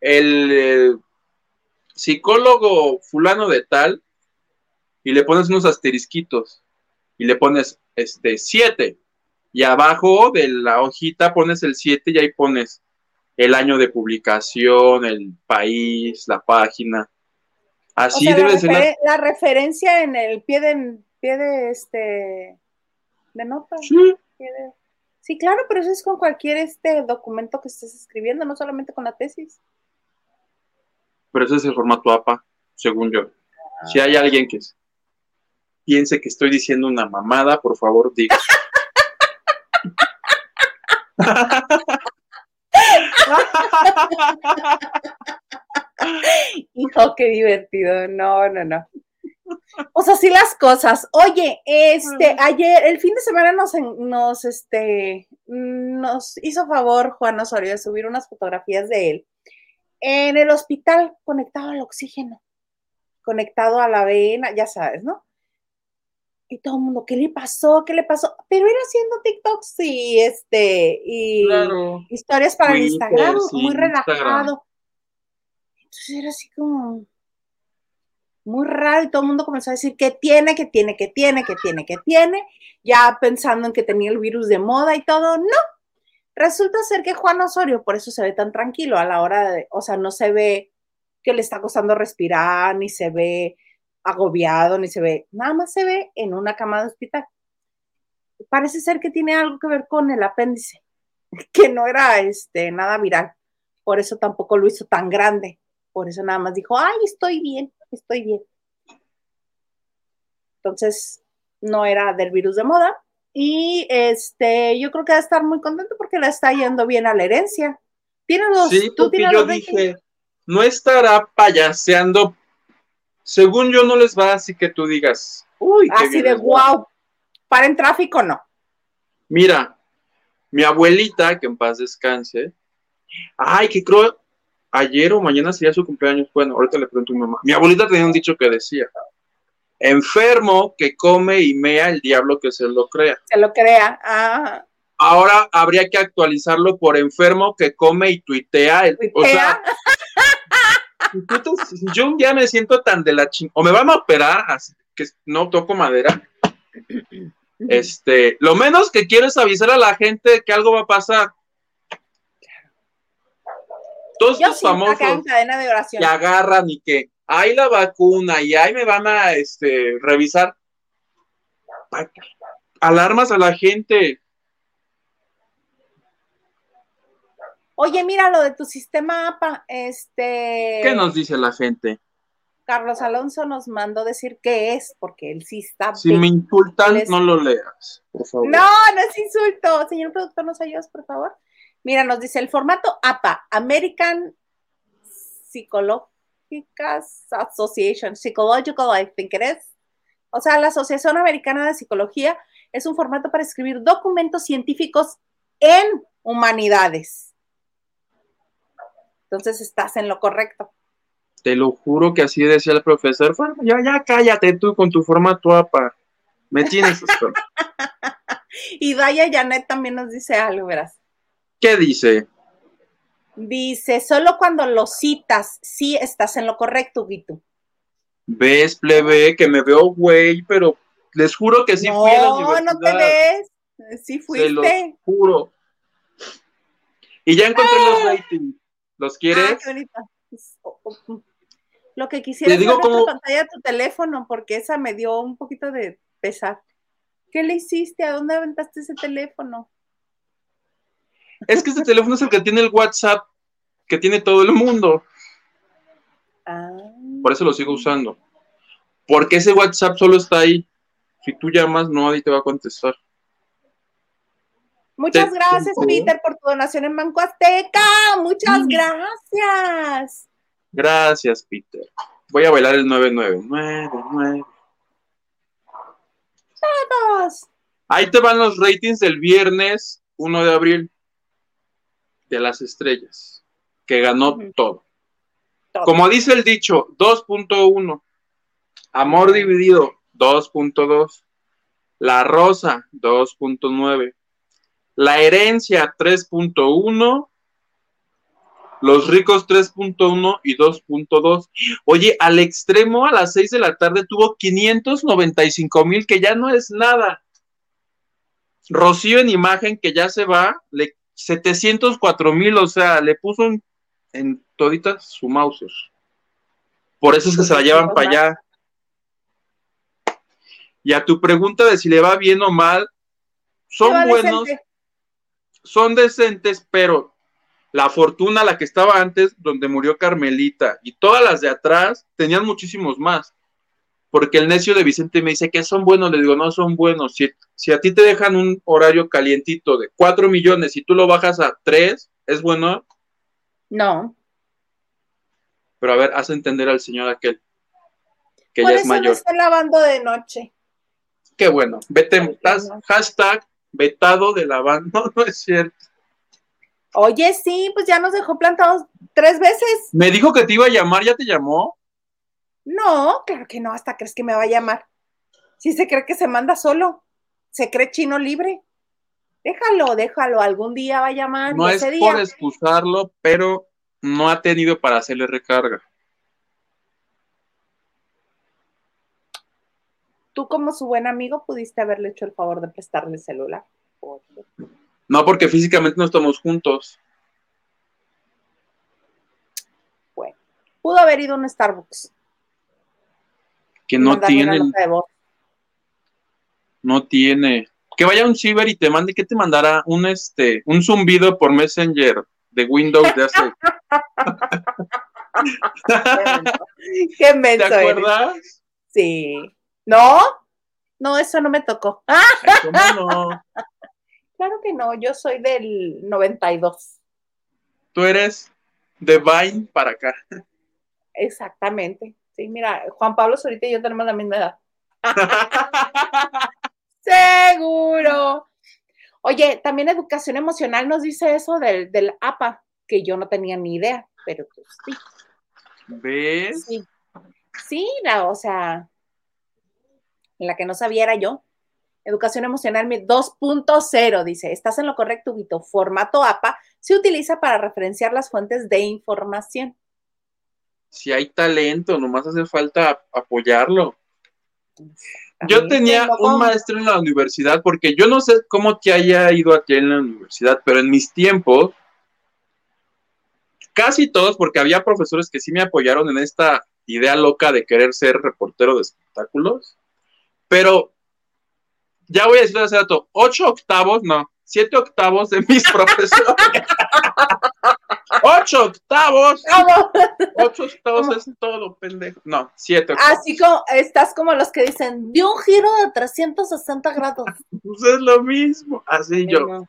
El eh, psicólogo fulano de tal, y le pones unos asterisquitos, y le pones este 7, y abajo de la hojita pones el 7 y ahí pones el año de publicación, el país, la página. Así debe ser. La... referencia en el pie de, pie de este de nota. Sí. Claro, pero eso es con cualquier este documento que estés escribiendo, no solamente con la tesis. Pero ese es el formato APA, según yo. Si hay alguien que piense que estoy diciendo una mamada, por favor, diga. Hijo, qué divertido. No, no, no. O sea, sí las cosas. Oye, este, ayer, el fin de semana nos, nos, este, nos hizo favor Juan Osorio de subir unas fotografías de él en el hospital conectado al oxígeno, conectado a la vena, ya sabes, ¿no? y todo el mundo, ¿qué le pasó? ¿Qué le pasó? Pero era haciendo TikToks y este, y historias para el Instagram, muy relajado. Entonces era así como muy raro y todo el mundo comenzó a decir que tiene, que tiene, que tiene, que tiene, que tiene, ya pensando en que tenía el virus de moda y todo. No, resulta ser que Juan Osorio, por eso se ve tan tranquilo a la hora de, o sea, no se ve que le está costando respirar, ni se ve agobiado, ni se ve, nada más se ve en una cama de hospital. Parece ser que tiene algo que ver con el apéndice, que no era este, nada viral, por eso tampoco lo hizo tan grande, por eso nada más dijo, ay, estoy bien, estoy bien. Entonces, no era del virus de moda. Y este, yo creo que va a estar muy contento porque le está yendo bien a la herencia. Tiene los, sí, tú tienes yo dije, no estará payaseando según yo no les va así que tú digas, uy, así de wow, para en tráfico no. Mira, mi abuelita, que en paz descanse, ay, que creo ayer o mañana sería su cumpleaños, bueno, ahorita le pregunto a mi mamá. Mi abuelita tenía un dicho que decía, enfermo que come y mea el diablo que se lo crea. Se lo crea, ah. Ahora habría que actualizarlo por enfermo que come y tuitea. El, O sea, yo un día me siento tan de la ching... O me van a operar, así que no toco madera. Este, lo menos que quiero es avisar a la gente que algo va a pasar. Todos los famosos que agarran y que hay la vacuna y ahí me van a este, revisar. Alarmas a la gente. Oye, mira lo de tu sistema APA, este. ¿Qué nos dice la gente? Carlos Alonso nos mandó decir qué es, porque él sí está. Si me insultan, no lo leas, por favor. No, no es insulto. Señor productor, ¿nos ayudas, por favor? Mira, nos dice el formato APA, American Psychological Association, Psychological, I think it is. O sea, la Asociación Americana de Psicología es un formato para escribir documentos científicos en humanidades. Entonces estás en lo correcto. Te lo juro que así decía el profesor. Ya, ya cállate tú con tu formato APA. Me tienes Y Daya Janet también nos dice algo, verás. ¿Qué dice? Dice, solo cuando lo citas, sí estás en lo correcto, Guito. ¿Ves, plebe? Que me veo güey, pero les juro que sí fui a la universidad. No, no te ves. Sí fuiste. Se lo juro. Y ya encontré los ¡Ah! ratings. ¿Los quieres? Ah, qué bonito. Lo que quisiera es ver cómo... pantalla de tu teléfono, porque esa me dio un poquito de pesar. ¿Qué le hiciste? ¿A dónde aventaste ese teléfono? Es que este teléfono es el que tiene el WhatsApp que tiene todo el mundo. Ah. Por eso lo sigo usando. Porque ese WhatsApp solo está ahí. Si tú llamas, no, nadie te va a contestar. Muchas gracias, Peter, por tu donación en Banco Azteca. Muchas mm. gracias. Gracias, Peter. Voy a bailar el 999. Todos. Ahí te van los ratings del viernes 1 de abril de las estrellas, que ganó todo. Como dice el dicho, 2.1. Amor dividido, 2.2. La rosa, 2.9. La herencia, 3.1. Los ricos 3.1 y 2.2. Oye, al extremo a las 6 de la tarde tuvo 595 mil, que ya no es nada. Rocío en imagen, que ya se va, le 704 mil, o sea, le puso en toditas su mouse. Por eso es que se la llevan para allá. Y a tu pregunta de si le va bien o mal, son buenos, son decentes, pero la fortuna, la que estaba antes, donde murió Carmelita, y todas las de atrás, tenían muchísimos más. Porque el necio de Vicente me dice que son buenos, le digo, no son buenos. Si, si a ti te dejan un horario calientito de 4 millones y tú lo bajas a 3, ¿es bueno? No. Pero a ver, haz entender al señor aquel que ya es mayor. está lavando de noche. Qué bueno. Vete, hashtag vetado de la banda. No, no es cierto. Oye, sí, pues ya nos dejó plantados tres veces. Me dijo que te iba a llamar, ¿ya te llamó? No, claro que no, hasta crees que me va a llamar. Si se cree que se manda solo, se cree chino libre. Déjalo, déjalo, algún día va a llamar. No es por excusarlo, pero no ha tenido para hacerle recarga. Tú como su buen amigo pudiste haberle hecho el favor de prestarle el celular. No, porque físicamente no estamos juntos. Bueno, pudo haber ido a un Starbucks. Que no tiene. No tiene. Que vaya a un ciber y te mande, ¿qué te mandará? Un este, un zumbido por Messenger de Windows de hace. Qué menso ¿Te acuerdas? Sí. ¿No? No, eso no me tocó. ¿Cómo no? Claro que no, yo soy del 92. Tú eres de Vine para acá. Exactamente. Sí, mira, Juan Pablo Zurita y yo tenemos la misma edad. Seguro. Oye, también educación emocional nos dice eso del, del APA, que yo no tenía ni idea, pero pues sí. ¿Ves? Sí. Sí, la, o sea, la que no sabía era yo. Educación emocional 2.0 dice, estás en lo correcto, Guito. Formato APA se utiliza para referenciar las fuentes de información. Si hay talento, nomás hace falta apoyarlo. Yo tenía un maestro en la universidad, porque yo no sé cómo te haya ido aquí en la universidad, pero en mis tiempos, casi todos, porque había profesores que sí me apoyaron en esta idea loca de querer ser reportero de espectáculos, pero ya voy a decir hace rato, ocho octavos, no, siete octavos de mis profesores. Ocho octavos. Ocho octavos es todo, pendejo. No, siete octavos. Así como, estás como los que dicen, dio un giro de 360 grados. Pues es lo mismo. Así yo.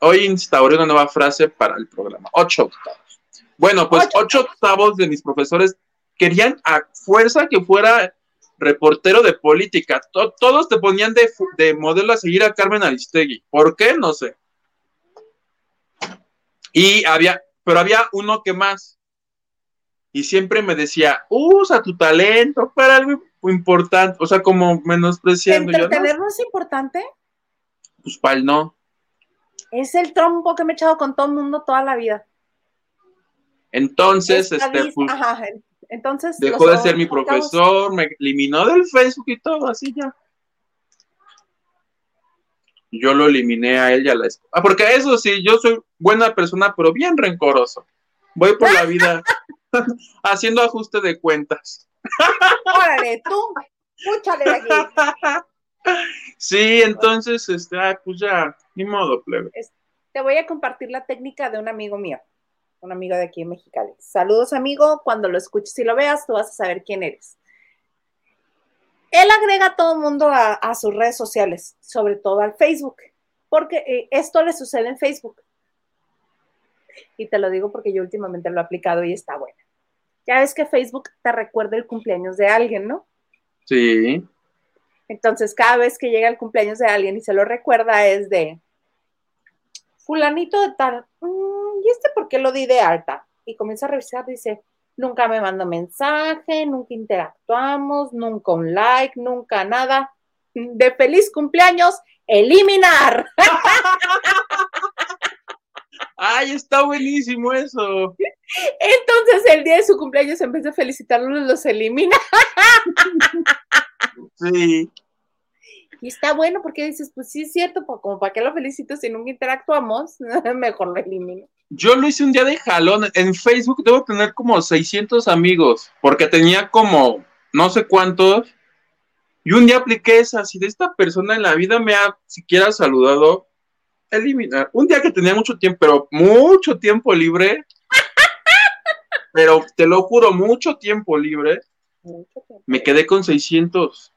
Hoy instauré una nueva frase para el programa. Ocho octavos. Bueno, pues ocho, octavos de mis profesores querían a fuerza que fuera reportero de política. todos te ponían de, de modelo a seguir a Carmen Aristegui. ¿Por qué? No sé. Y había, pero había uno que más. Y siempre me decía, usa tu talento para algo importante, o sea, como menospreciando. ¿Entretenerlo es importante? Pues para él no. Es el trompo que me he echado con todo el mundo toda la vida. Entonces, este, pues, entonces dejó de ser mi profesor, me eliminó del Facebook y todo, así ya. Yo lo eliminé a él y a la esposa. Ah, porque eso sí, yo soy buena persona, pero bien rencoroso. Voy por la vida haciendo ajuste de cuentas. Órale, tú, escúchale de aquí. Sí, entonces, este, ah, pues ya, ni modo, plebe. Te voy a compartir la técnica de un amigo mío, un amigo de aquí en Mexicali. Saludos, amigo. Cuando lo escuches y lo veas, tú vas a saber quién eres. Él agrega a todo el mundo a, sus redes sociales, sobre todo al Facebook, porque eh, esto le sucede en Facebook. Y te lo digo porque yo últimamente lo he aplicado y está bueno. Ya ves que Facebook te recuerda el cumpleaños de alguien, ¿no? Sí. Entonces, cada vez que llega el cumpleaños de alguien y se lo recuerda es de fulanito de tal, mm, ¿y este por qué lo di de alta? Y comienza a revisar, dice, nunca me mandó mensaje, nunca interactuamos, nunca un like, nunca nada. De feliz cumpleaños, eliminar. Ay, está buenísimo eso. Entonces el día de su cumpleaños, en vez de felicitarlos, los elimina. Sí. Y está bueno porque dices, pues sí es cierto, pues como para qué lo felicito si nunca interactuamos, mejor lo elimino. Yo lo hice un día de jalón. En Facebook debo tener como 600 amigos, porque tenía como no sé cuántos. Y un día apliqué esa, si de esta persona en la vida me ha siquiera saludado, eliminar. Un día que tenía mucho tiempo, pero mucho tiempo libre, pero te lo juro, mucho tiempo libre, me quedé con 600.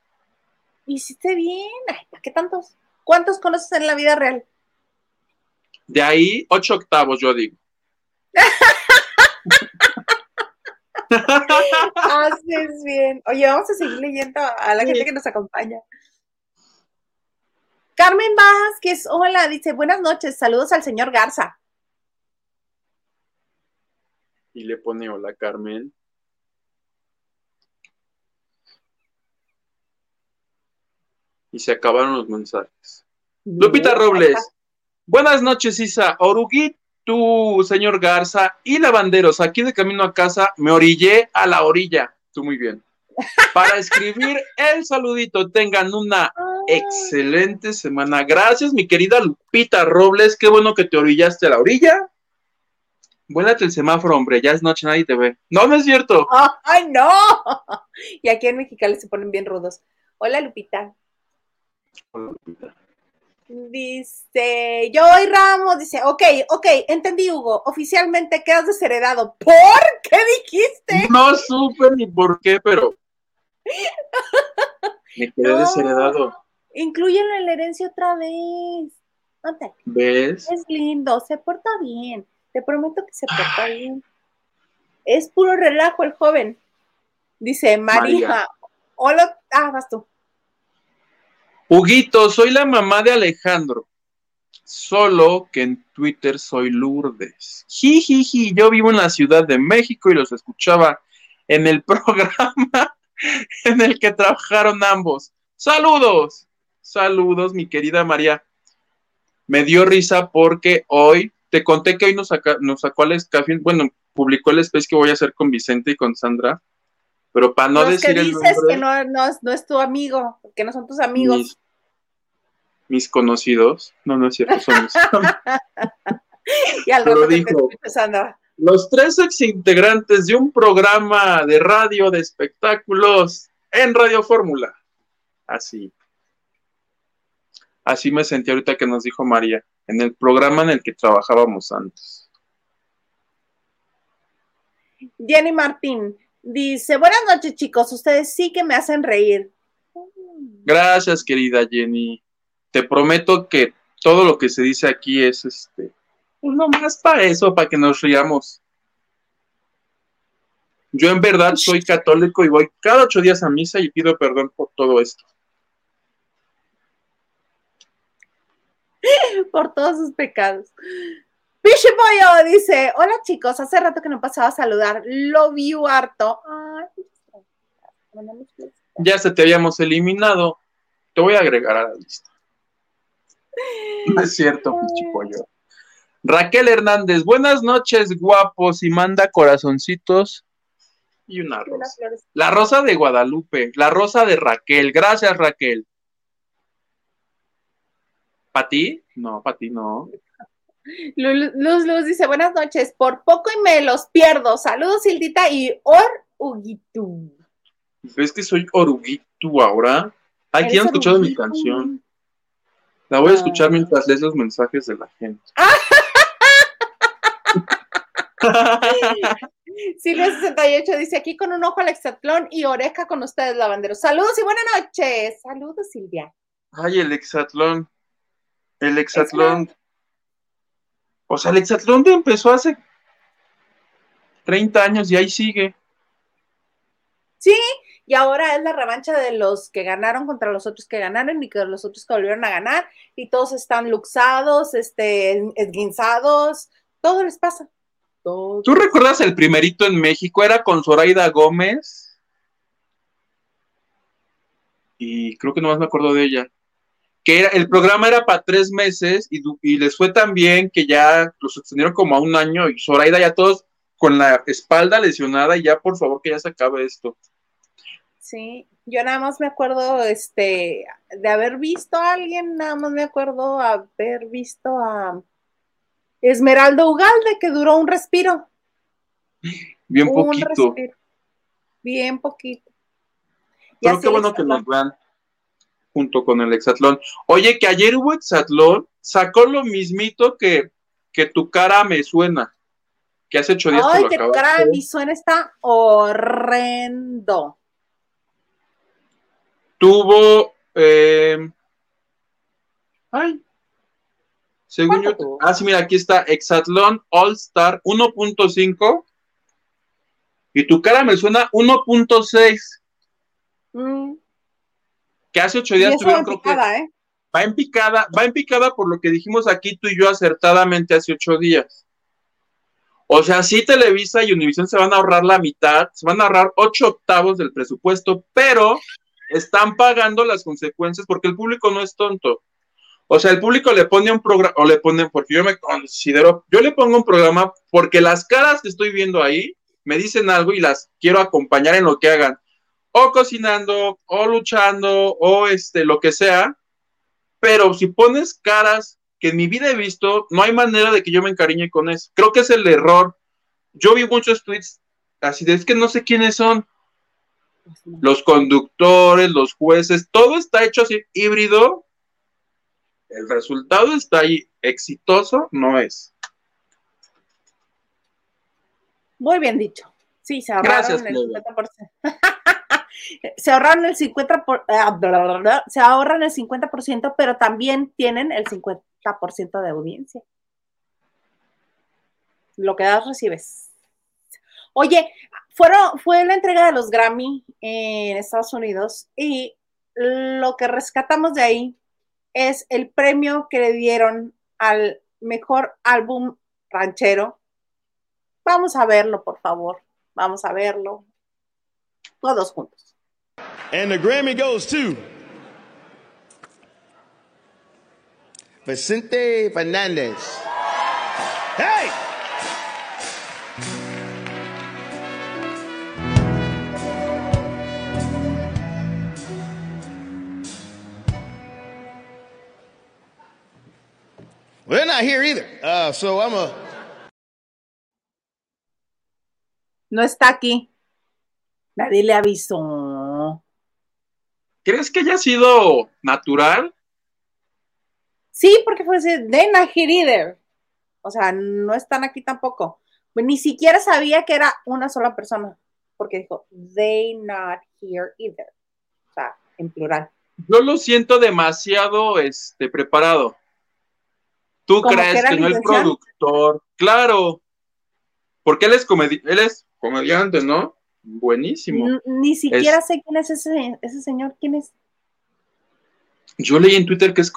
Hiciste bien, ¿para qué tantos? ¿Cuántos conoces en la vida real? De ahí, ocho octavos, yo digo. Haces bien. Oye, vamos a seguir leyendo a la gente que nos acompaña. Carmen Vázquez, hola, dice, buenas noches, saludos al señor Garza. Y le pone hola, Carmen. Y se acabaron los mensajes. Lupita Robles, buenas noches, Isa. Oruguit, tú, señor Garza, y lavanderos, aquí de camino a casa, me orillé a la orilla. Tú muy bien. Para escribir el saludito, tengan una excelente semana. Gracias, mi querida Lupita Robles. Qué bueno que te orillaste a la orilla. Buénate el semáforo, hombre. Ya es noche, nadie te ve. No, no es cierto. ¡Ay, no! Y aquí en Mexicali se ponen bien rudos. Hola, Lupita. Hola, Lupita. Dice, Joy Ramos, dice, ok, ok, entendí, Hugo, oficialmente quedas desheredado. ¿Por qué dijiste? No supe ni por qué, pero me quedé desheredado. Inclúyelo en la herencia otra vez. ¿Ves? Es lindo, se porta bien. Te prometo que se porta bien. Es puro relajo el joven. Dice María. Hola, ah, vas tú. Huguito, soy la mamá de Alejandro. Solo que en Twitter soy Lourdes. Jijiji, yo vivo en la Ciudad de México y los escuchaba en el programa en el que trabajaron ambos. Saludos. Saludos, mi querida María. Me dio risa porque hoy, te conté que hoy nos, nos sacó al café, bueno, publicó el space que voy a hacer con Vicente y con Sandra, pero para no decir que dices que no, no, es tu amigo, que no son tus amigos. Mis, conocidos, no, no es cierto, son mis y al pero dijo, los tres ex integrantes de un programa de radio de espectáculos en Radio Fórmula. Así. Así me sentí ahorita que nos dijo María, en el programa en el que trabajábamos antes. Jenny Martín dice, buenas noches chicos, ustedes sí que me hacen reír. Gracias querida Jenny. Te prometo que todo lo que se dice aquí es este, uno más para eso, para que nos riamos. Yo en verdad soy católico y voy cada ocho días a misa y pido perdón por todo esto. por todos sus pecados. Pish Chipollo dice, hola chicos, hace rato que no pasaba a saludar, lo vi harto. ya se te habíamos eliminado, te voy a agregar a la lista. No es cierto, Chipollo. Raquel Hernández, buenas noches, guapos, y manda corazoncitos y una rosa. La rosa de Guadalupe, la rosa de Raquel. Gracias, Raquel. ¿Para ti? No, para ti no. Luz Luz dice, buenas noches, por poco y me los pierdo. Saludos, Hildita y Oruguitu. ¿Ves que soy Oruguitu ahora? Ay, ¿quién ha escuchado mi canción? La voy a escuchar ah. mientras lees los mensajes de la gente. Silvia 68 dice aquí con un ojo al hexatlón y oreja con ustedes, lavanderos. Saludos y buenas noches. Saludos, Silvia. Ay, el hexatlón. El hexatlón. O sea, el hexatlón empezó hace 30 años y ahí sigue. Sí, y ahora es la revancha de los que ganaron contra los otros que ganaron y que los otros que volvieron a ganar y todos están luxados, este, esguinzados, todo les pasa. ¿Tú recuerdas el primerito en México? Era con Zoraida Gómez. Y creo que nomás me acuerdo de ella. Que era, el programa era para tres meses y, y les fue tan bien que ya lo sostenieron como a un año y Zoraida ya todos con la espalda lesionada y ya por favor que ya se acabe esto. Sí, yo nada más me acuerdo este de haber visto a alguien, nada más me acuerdo haber visto a Esmeralda Ugalde, que duró un respiro. Bien poquito. Bien poquito. Pero qué bueno que nos vean junto con el hexatlón. Oye, que ayer hubo hexatlón, sacó lo mismito que, que tu cara me suena. Que hace ocho días. Ay, que tu cara me suena está horrendo. Tuvo. Eh, ay, según yo. Ah, sí, mira, aquí está Exatlón All Star 1.5. Y tu cara me suena 1.6. Mm. Que hace ocho días tuvieron, creo que. ¿eh? Va en picada, va en picada por lo que dijimos aquí tú y yo acertadamente hace ocho días. O sea, sí Televisa y Univision se van a ahorrar la mitad, se van a ahorrar ocho octavos del presupuesto, pero están pagando las consecuencias porque el público no es tonto. O sea, el público le pone un programa, o le ponen, porque yo me considero, yo le pongo un programa porque las caras que estoy viendo ahí me dicen algo y las quiero acompañar en lo que hagan. O cocinando, o luchando, o este, lo que sea. Pero si pones caras que en mi vida he visto, no hay manera de que yo me encariñe con eso. Creo que es el error. Yo vi muchos tweets así de es que no sé quiénes son. Los conductores, los jueces, todo está hecho así híbrido el resultado está ahí, exitoso no es. Muy bien dicho. Sí, se ahorraron el 50%. se ahorraron el 50%, por, ah, se ahorran el 50%, pero también tienen el 50% de audiencia. Lo que das recibes. Oye, fueron, fue la entrega de los Grammy en Estados Unidos y lo que rescatamos de ahí es el premio que le dieron al mejor álbum ranchero. Vamos a verlo, por favor. Vamos a verlo. Todos juntos. And the Grammy goes to Vicente Fernández. Hey! they're not here either. Uh, so I'm a. No está aquí. Nadie le avisó. ¿Crees que haya sido natural? Sí, porque fue not here either. O sea, no están aquí tampoco. Ni siquiera sabía que era una sola persona, porque dijo, they not here either. O sea, en plural. Yo lo siento demasiado este, preparado. ¿Tú crees que, no el productor? Claro, porque él es, él es comediante, ¿no? Buenísimo. ni siquiera sé quién es ese, ese señor, ¿quién es? Yo leí en Twitter que es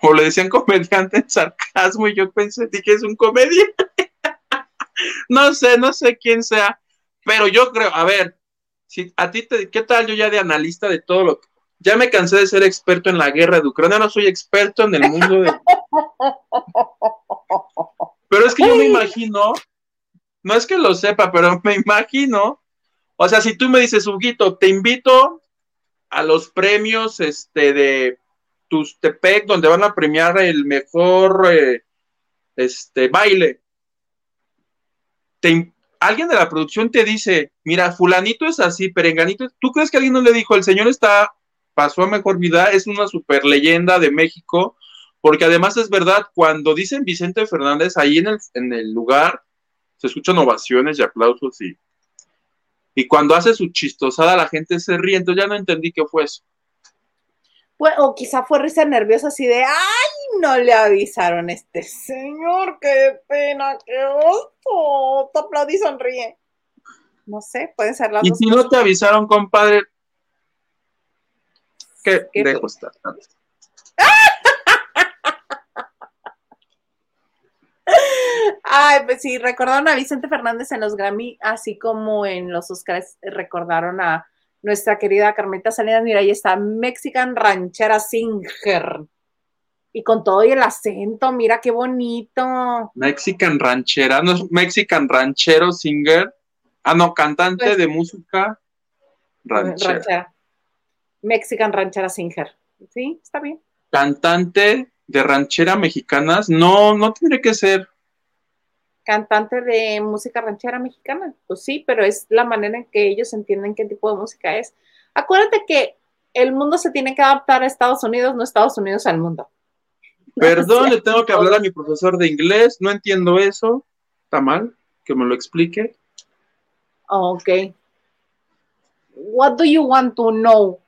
o le decían comediante en sarcasmo y yo pensé, dije, es un comediante. no sé, no sé quién sea, pero yo creo, a ver, si a ti te, ¿qué tal yo ya de analista de todo lo que ya me cansé de ser experto en la guerra de Ucrania, no soy experto en el mundo de... Pero es que yo me imagino, no es que lo sepa, pero me imagino, o sea, si tú me dices, Huguito, te invito a los premios este, de Tustepec, donde van a premiar el mejor eh, este, baile, te, alguien de la producción te dice, mira, fulanito es así, perenganito, ¿tú crees que alguien no le dijo, el señor está pasó a mejor vida, es una super leyenda de México, porque además es verdad, cuando dicen Vicente Fernández, ahí en el, en el lugar se escuchan ovaciones y aplausos y, y cuando hace su chistosada la gente se ríe, entonces ya no entendí qué fue eso. Pues, o quizá fue risa nerviosa así de, ay, no le avisaron a este señor, qué pena, qué oso, te aplaudí sonríe. No sé, pueden ser las y si no te avisaron, compadre, ¿Qué, Ay, pues sí, recordaron a Vicente Fernández en los Grammy, así como en los Oscars recordaron a nuestra querida Carmita Salinas. Mira, ahí está Mexican Ranchera Singer. Y con todo y el acento, mira qué bonito. Mexican Ranchera, no es Mexican Ranchero Singer. Ah, no, cantante pues de música ranchera. Mexican Ranchera Singer. Sí, está bien. Cantante de ranchera mexicanas, no, no tendría que ser. Cantante de música ranchera mexicana, pues sí, pero es la manera en que ellos entienden qué tipo de música es. Acuérdate que el mundo se tiene que adaptar a Estados Unidos, no Estados Unidos al mundo. Perdón, le tengo que hablar a mi profesor de inglés, no entiendo eso. ¿Está mal? Que me lo explique. Ok. What do you want to know?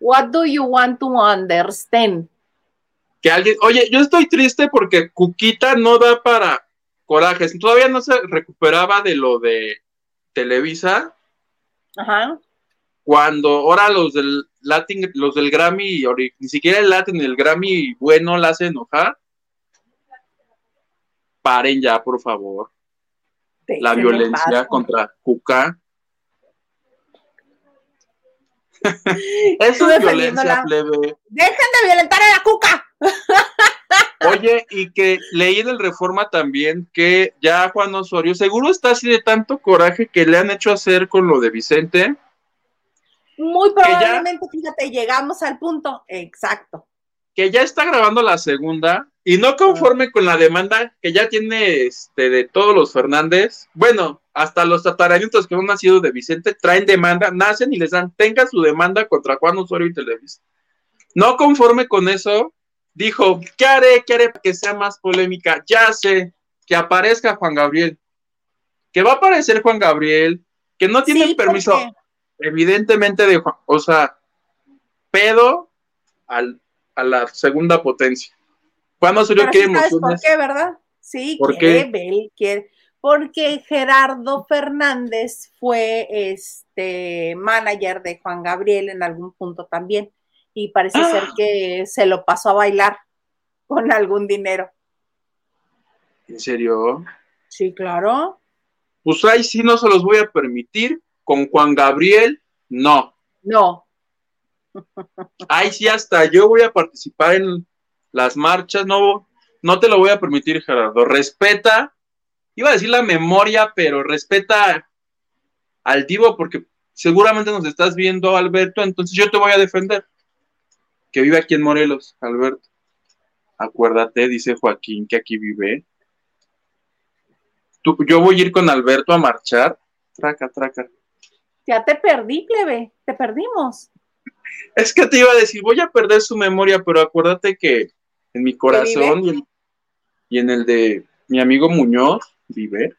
What do you want to understand? Que alguien, oye, yo estoy triste porque Cuquita no da para corajes. Todavía no se recuperaba de lo de Televisa. Ajá. Cuando ahora los del Latin, los del Grammy, ni siquiera el Latin, el Grammy bueno la hace enojar. Paren ya, por favor. la violencia contra Cuca Eso es violencia, plebe. Dejen de violentar a la cuca. Oye, y que leí en el Reforma también que ya Juan Osorio seguro está así de tanto coraje que le han hecho hacer con lo de Vicente. Muy probablemente, fíjate, llegamos al punto exacto. Que ya está grabando la segunda y no conforme con la demanda que ya tiene este de todos los Fernández. Bueno, hasta los tataranitos que han nacido de Vicente traen demanda, nacen y les dan, tenga su demanda contra Juan Osorio y Televisa. No conforme con eso, dijo, ¿qué haré? ¿Qué haré para que sea más polémica? Ya sé, que aparezca Juan Gabriel. Que va a aparecer Juan Gabriel, que no tiene permiso, evidentemente, de Juan, o sea, pedo al, a la segunda potencia. Juan Osorio quiere ¿Por qué, verdad? Sí, ¿Por quiere, quiere porque Gerardo Fernández fue este manager de Juan Gabriel en algún punto también y parece ser ah. que se lo pasó a bailar con algún dinero. ¿En serio? Sí, claro. Pues ahí sí no se los voy a permitir. Con Juan Gabriel, no. No. Ahí sí hasta yo voy a participar en las marchas, no, no te lo voy a permitir, Gerardo. Respeta iba a decir la memoria, pero respeta al Divo porque seguramente nos estás viendo, Alberto, entonces yo te voy a defender. Que vive aquí en Morelos, Alberto. Acuérdate, dice Joaquín, que aquí vive. Tú, yo voy a ir con Alberto a marchar. Traca, traca. Ya te perdí, plebe, te perdimos. Es que te iba a decir, voy a perder su memoria, pero acuérdate que en mi corazón y en el de mi amigo Muñoz, Vive.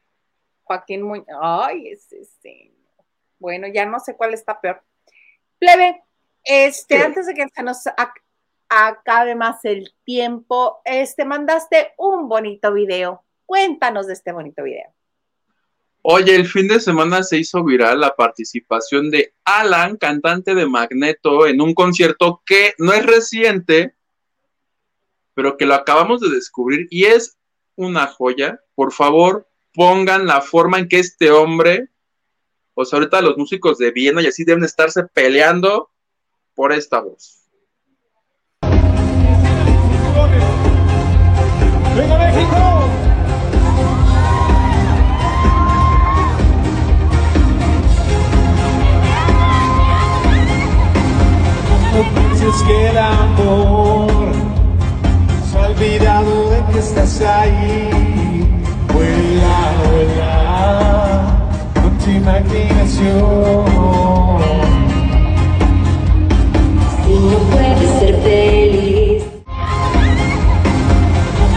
Joaquín Muñoz. Ay, ese sí. Bueno, ya no sé cuál está peor. Plebe, este, antes de que se nos acabe más el tiempo, este, mandaste un bonito video. Cuéntanos de este bonito video. Oye, el fin de semana se hizo viral la participación de Alan, cantante de Magneto, en un concierto que no es reciente, pero que lo acabamos de descubrir y es una joya. Por favor, pongan la forma en que este hombre, pues ahorita los músicos de Viena y así deben estarse peleando por esta voz. ¡Venga México! No que el amor se ha olvidado de que estás ahí. Vuela, vuela con tu imaginación. Si no puedes ser feliz.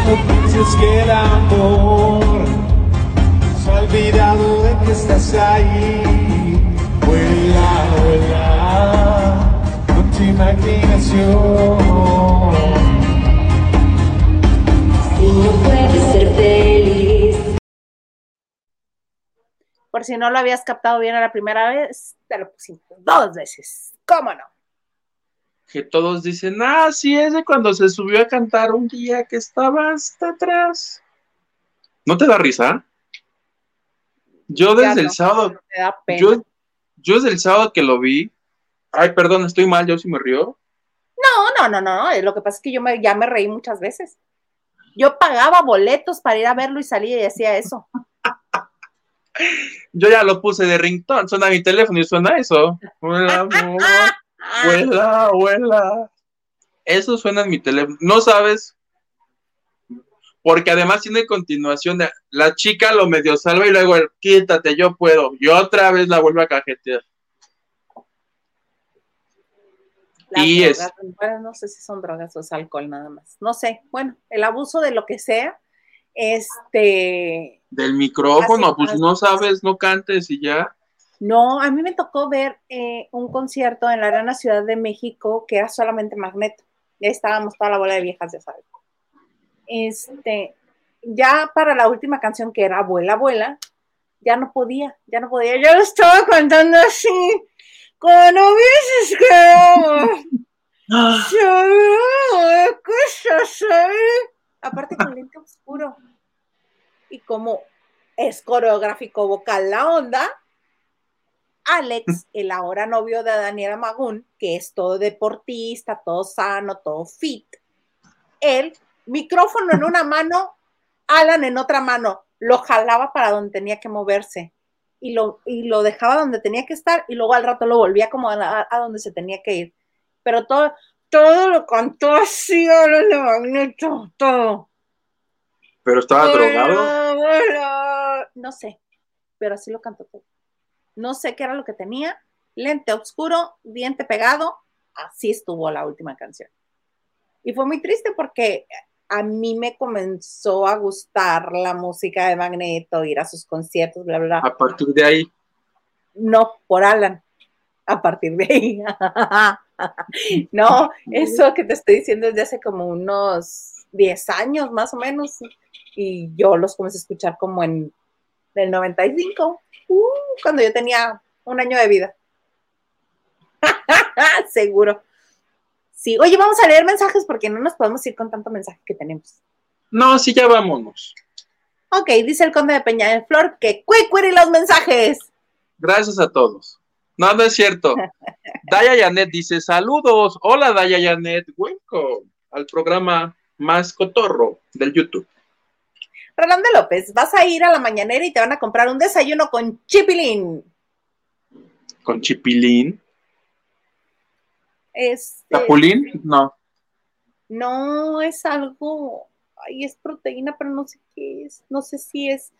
No pienses que el amor se ha olvidado de que estás ahí. Vuela, vuela con tu imaginación. Si no puedes ser feliz. Por si no lo habías captado bien a la primera vez, te lo pusimos dos veces. ¿Cómo no? Que todos dicen, ah, sí, es de cuando se subió a cantar un día que estaba hasta atrás. ¿No te da risa? Yo desde el sábado, yo, yo desde el sábado que lo vi, ay, perdón, estoy mal, yo sí me río. No, no, no, no. eh, Lo que pasa es que yo me, ya me reí muchas veces. Yo pagaba boletos para ir a verlo y salía y decía eso. Yo ya lo puse de ringtone, suena mi teléfono y suena eso. Vuela, amor, vuela, vuela. Eso suena en mi teléfono. No sabes. Porque además tiene continuación de la chica lo medio salva y luego el quítate, yo puedo. Y otra vez la vuelve a cajetear. Las Y es- bueno, no sé si son drogas o es alcohol nada más. No sé. Bueno, el abuso de lo que sea, este, Del micrófono, pues no sabes, no cantes y ya. No, a mí me tocó ver eh, un concierto en la Arena Ciudad de México que era solamente Magneto. Ya estábamos toda la bola de viejas, ya sabes. Este, ya para la última canción que era Abuela, Abuela, ya no podía, ya no podía. Yo lo estaba cantando así, como no hubieses quedado. ¿Sabes qué estás ahí? Aparte con lente oscuro. Y como es coreográfico vocal la onda, Alex, el ahora novio de Daniela Magún, que es todo deportista, todo sano, todo fit, él, micrófono en una mano, Alan en otra mano, lo jalaba para donde tenía que moverse y lo, y lo dejaba donde tenía que estar y luego al rato lo volvía como a, donde se tenía que ir. Pero todo, todo lo cantó así, Alan de Magneto, todo. Pero estaba drogado. No sé, pero así lo cantó todo. No sé qué era lo que tenía. Lente oscuro, diente pegado. Así estuvo la última canción. Y fue muy triste porque a mí me comenzó a gustar la música de Magneto, ir a sus conciertos, bla, bla, bla. A partir de ahí, No, por Alan. A partir de ahí. no, eso que te estoy diciendo es de hace como unos 10 años más o menos. Y yo los comencé a escuchar como en el 95, uh, cuando yo tenía un año de vida. Seguro. Sí, oye, vamos a leer mensajes porque no nos podemos ir con tanto mensaje que tenemos. no, sí, ya vámonos. Ok, dice el conde de Peña de Flor que y los mensajes. Gracias a todos. No, no es cierto. Daya Yanet dice: Saludos. Hola, Daya Yanet. Welcome al programa más cotorro del YouTube. Rolando López, vas a ir a la mañanera y te van a comprar un desayuno con chipilín. Con chipilín. Es, ¿Capulín? No. no es algo, ay, es proteína, pero no sé qué es, no sé si es,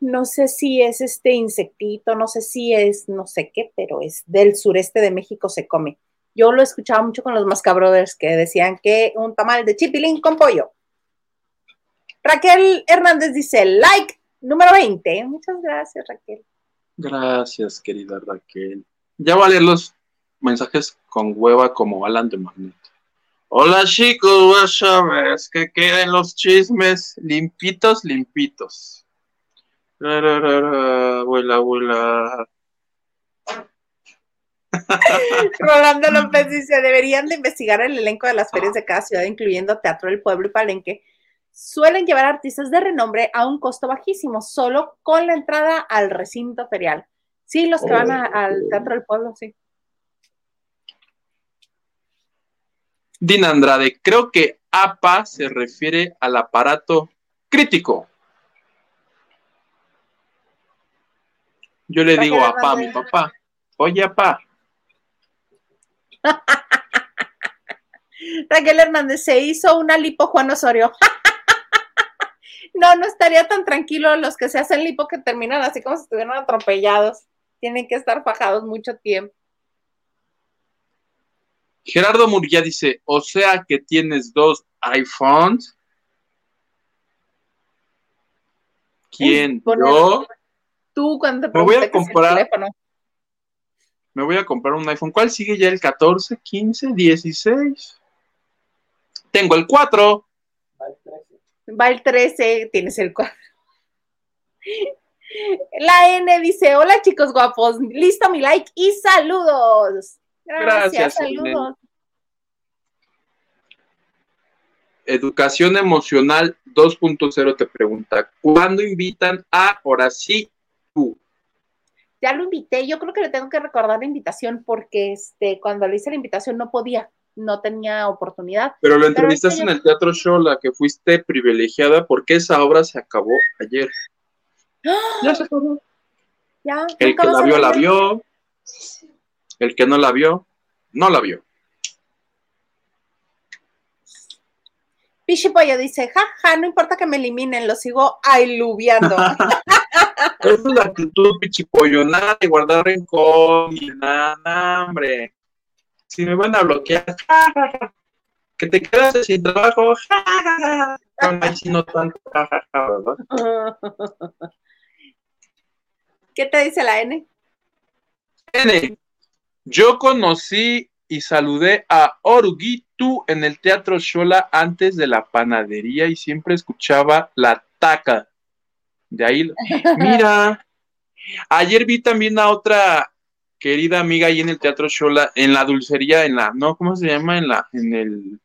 no sé si es este insectito, no sé si es, no sé qué, pero es del sureste de México se come. Yo lo escuchaba mucho con los Mascabrothers que decían que un tamal de chipilín con pollo. Raquel Hernández dice, like número 20. Muchas gracias, Raquel. Gracias, querida Raquel. Ya voy a leer los mensajes con hueva como Alan de Magneto. Hola chicos, ya sabes que queden los chismes limpitos, limpitos. Ra, ra, ra, ra, Abuela, abuela. Rolando López dice, deberían de investigar el elenco de las ferias de cada ciudad, incluyendo Teatro del Pueblo y Palenque. Suelen llevar artistas de renombre a un costo bajísimo, solo con la entrada al recinto ferial. Sí, los que van a- al Teatro del Pueblo, sí. Dina Andrade, creo que APA se refiere al aparato crítico. Yo le digo APA a mi papá. Oye, APA. Raquel Hernández se hizo una lipo Juan Osorio. no, no estaría tan tranquilo los que se hacen lipo que terminan así como si estuvieran atropellados. Tienen que estar fajados mucho tiempo. Gerardo Murguía dice, o sea que tienes dos iPhones. ¿Quién? ¿Yo? Tú cuando te Me voy a comprar- teléfono. Me voy a comprar un iPhone. ¿Cuál sigue ya? ¿El 14, 15, 16? Tengo el 4. Va el 13, tienes el 4. La N dice, hola chicos guapos, listo mi like y saludos. Gracias, Gracias, N. saludos. Educación Emocional 2.0 te pregunta, ¿cuándo invitan a ahora sí tú? Ya lo invité, yo creo que le tengo que recordar la invitación porque este, cuando le hice la invitación no podía, no tenía oportunidad. Pero lo entrevistaste es en el Teatro Shola, que fuiste privilegiada porque esa obra se acabó ayer. Ya se acabó. Ya, El que la vio, la vio. El que no la vio, no la vio. Pichi Pollo dice, jaja, no importa que me eliminen, lo sigo ailuviando. Es la actitud pichipollo, nada de guardar rencor, ni nada, nada, hombre. Si me van a bloquear, ja, ja, ja. que te quedas sin trabajo, ahí sí no tanto. ¿Qué te dice la N? N, yo conocí y saludé a Oruguitu en el Teatro Shola antes de la panadería y siempre escuchaba la taca. De ahí, mira, ayer vi también a otra querida amiga ahí en el Teatro Shola, en la dulcería, en la, no, ¿cómo se llama? En la, en el,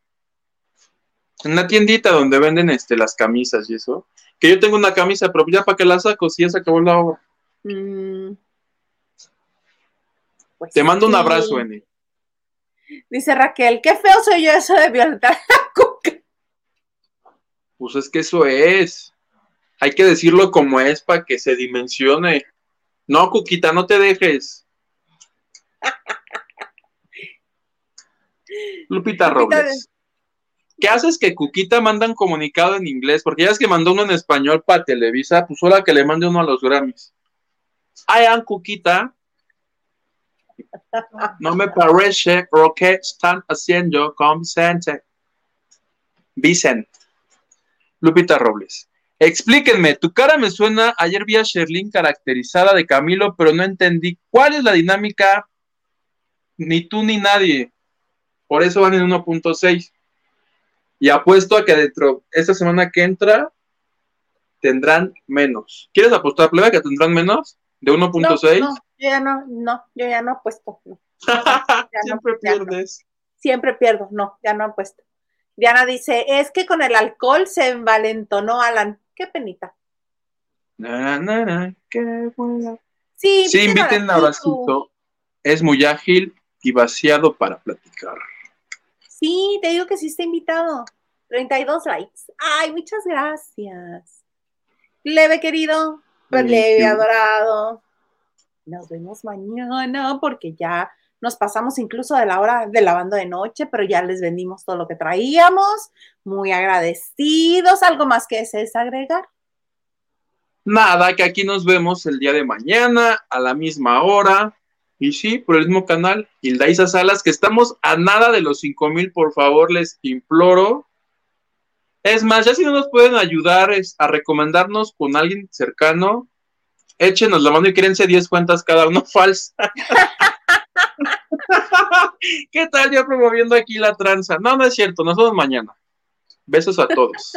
en tiendita donde venden este, las camisas y eso. Que yo tengo una camisa, pero ya para que la saco, si ya se acabó la obra. Mm. Pues Te mando un abrazo, N. Dice Raquel, qué feo soy yo eso de violentar a Cuca. Pues es que eso es. Hay que decirlo como es para que se dimensione. No, Cuquita, no te dejes. Lupita Lupita Robles. ¿Qué haces que Cuquita manda un comunicado en inglés? Porque ya es que mandó uno en español para Televisa, pues ahora que le mande uno a los Grammys. I am Cuquita. No me parece lo que están haciendo con Vicente. Vicente. Lupita Robles. Explíquenme, tu cara me suena. Ayer vi a Sherlyn caracterizada de Camilo, pero no entendí cuál es la dinámica. Ni tú ni nadie. Por eso van en 1.6. Y apuesto a que dentro, esta semana que entra, tendrán menos. ¿Quieres apostar, plebe, que tendrán menos? ¿De 1.6? No, no, yo ya no, no, yo ya no apuesto. no. Siempre no. pierdes. Siempre pierdo, no, ya no apuesto. Diana dice, es que con el alcohol se envalentonó Alan. Qué penita. Na, na, na, qué buena. Sí, Sí, inviten a Horacito. Es muy ágil y vaciado para platicar. Sí, te digo que sí está invitado. 32 likes. Ay, muchas gracias. Leve, querido. Pues leve, adorado. Nos vemos mañana porque ya nos pasamos incluso de la hora de lavando de noche, pero ya les vendimos todo lo que traíamos. Muy agradecidos. ¿Algo más que desees agregar? Nada, que aquí nos vemos el día de mañana a la misma hora. Y sí, por el mismo canal, Hilda Salas, que estamos a nada de los 5000, por favor, les imploro. Es más, ya si no nos pueden ayudar es, a recomendarnos con alguien cercano, échenos la mano y créense 10 cuentas cada uno falsa. ¿Qué tal yo promoviendo aquí la tranza? No, no es cierto, nos vemos mañana. Besos a todos.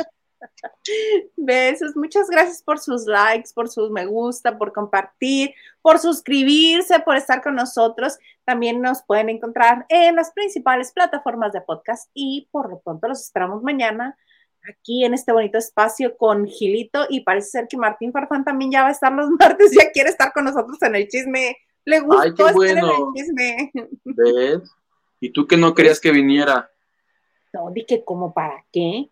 Besos, muchas gracias por sus likes, por sus me gusta, por compartir, por suscribirse, por estar con nosotros. También nos pueden encontrar en las principales plataformas de podcast y por lo pronto los esperamos mañana aquí en este bonito espacio con Gilito y parece ser que Martín Farfán también ya va a estar los martes, ya quiere estar con nosotros en el chisme. Le gustó Ay, qué estar en el chisme. ¿Ves? ¿Y tú que no querías que viniera? No, di que como para qué.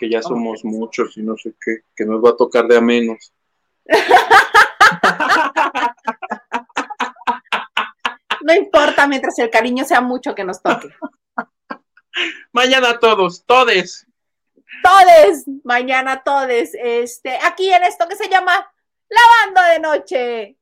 Que ya somos muchos y no sé qué, que nos va a tocar de a menos. No importa mientras el cariño sea mucho que nos toque. Mañana todos, todes. Todes, mañana todes, este, aquí en esto que se llama Lavando de Noche.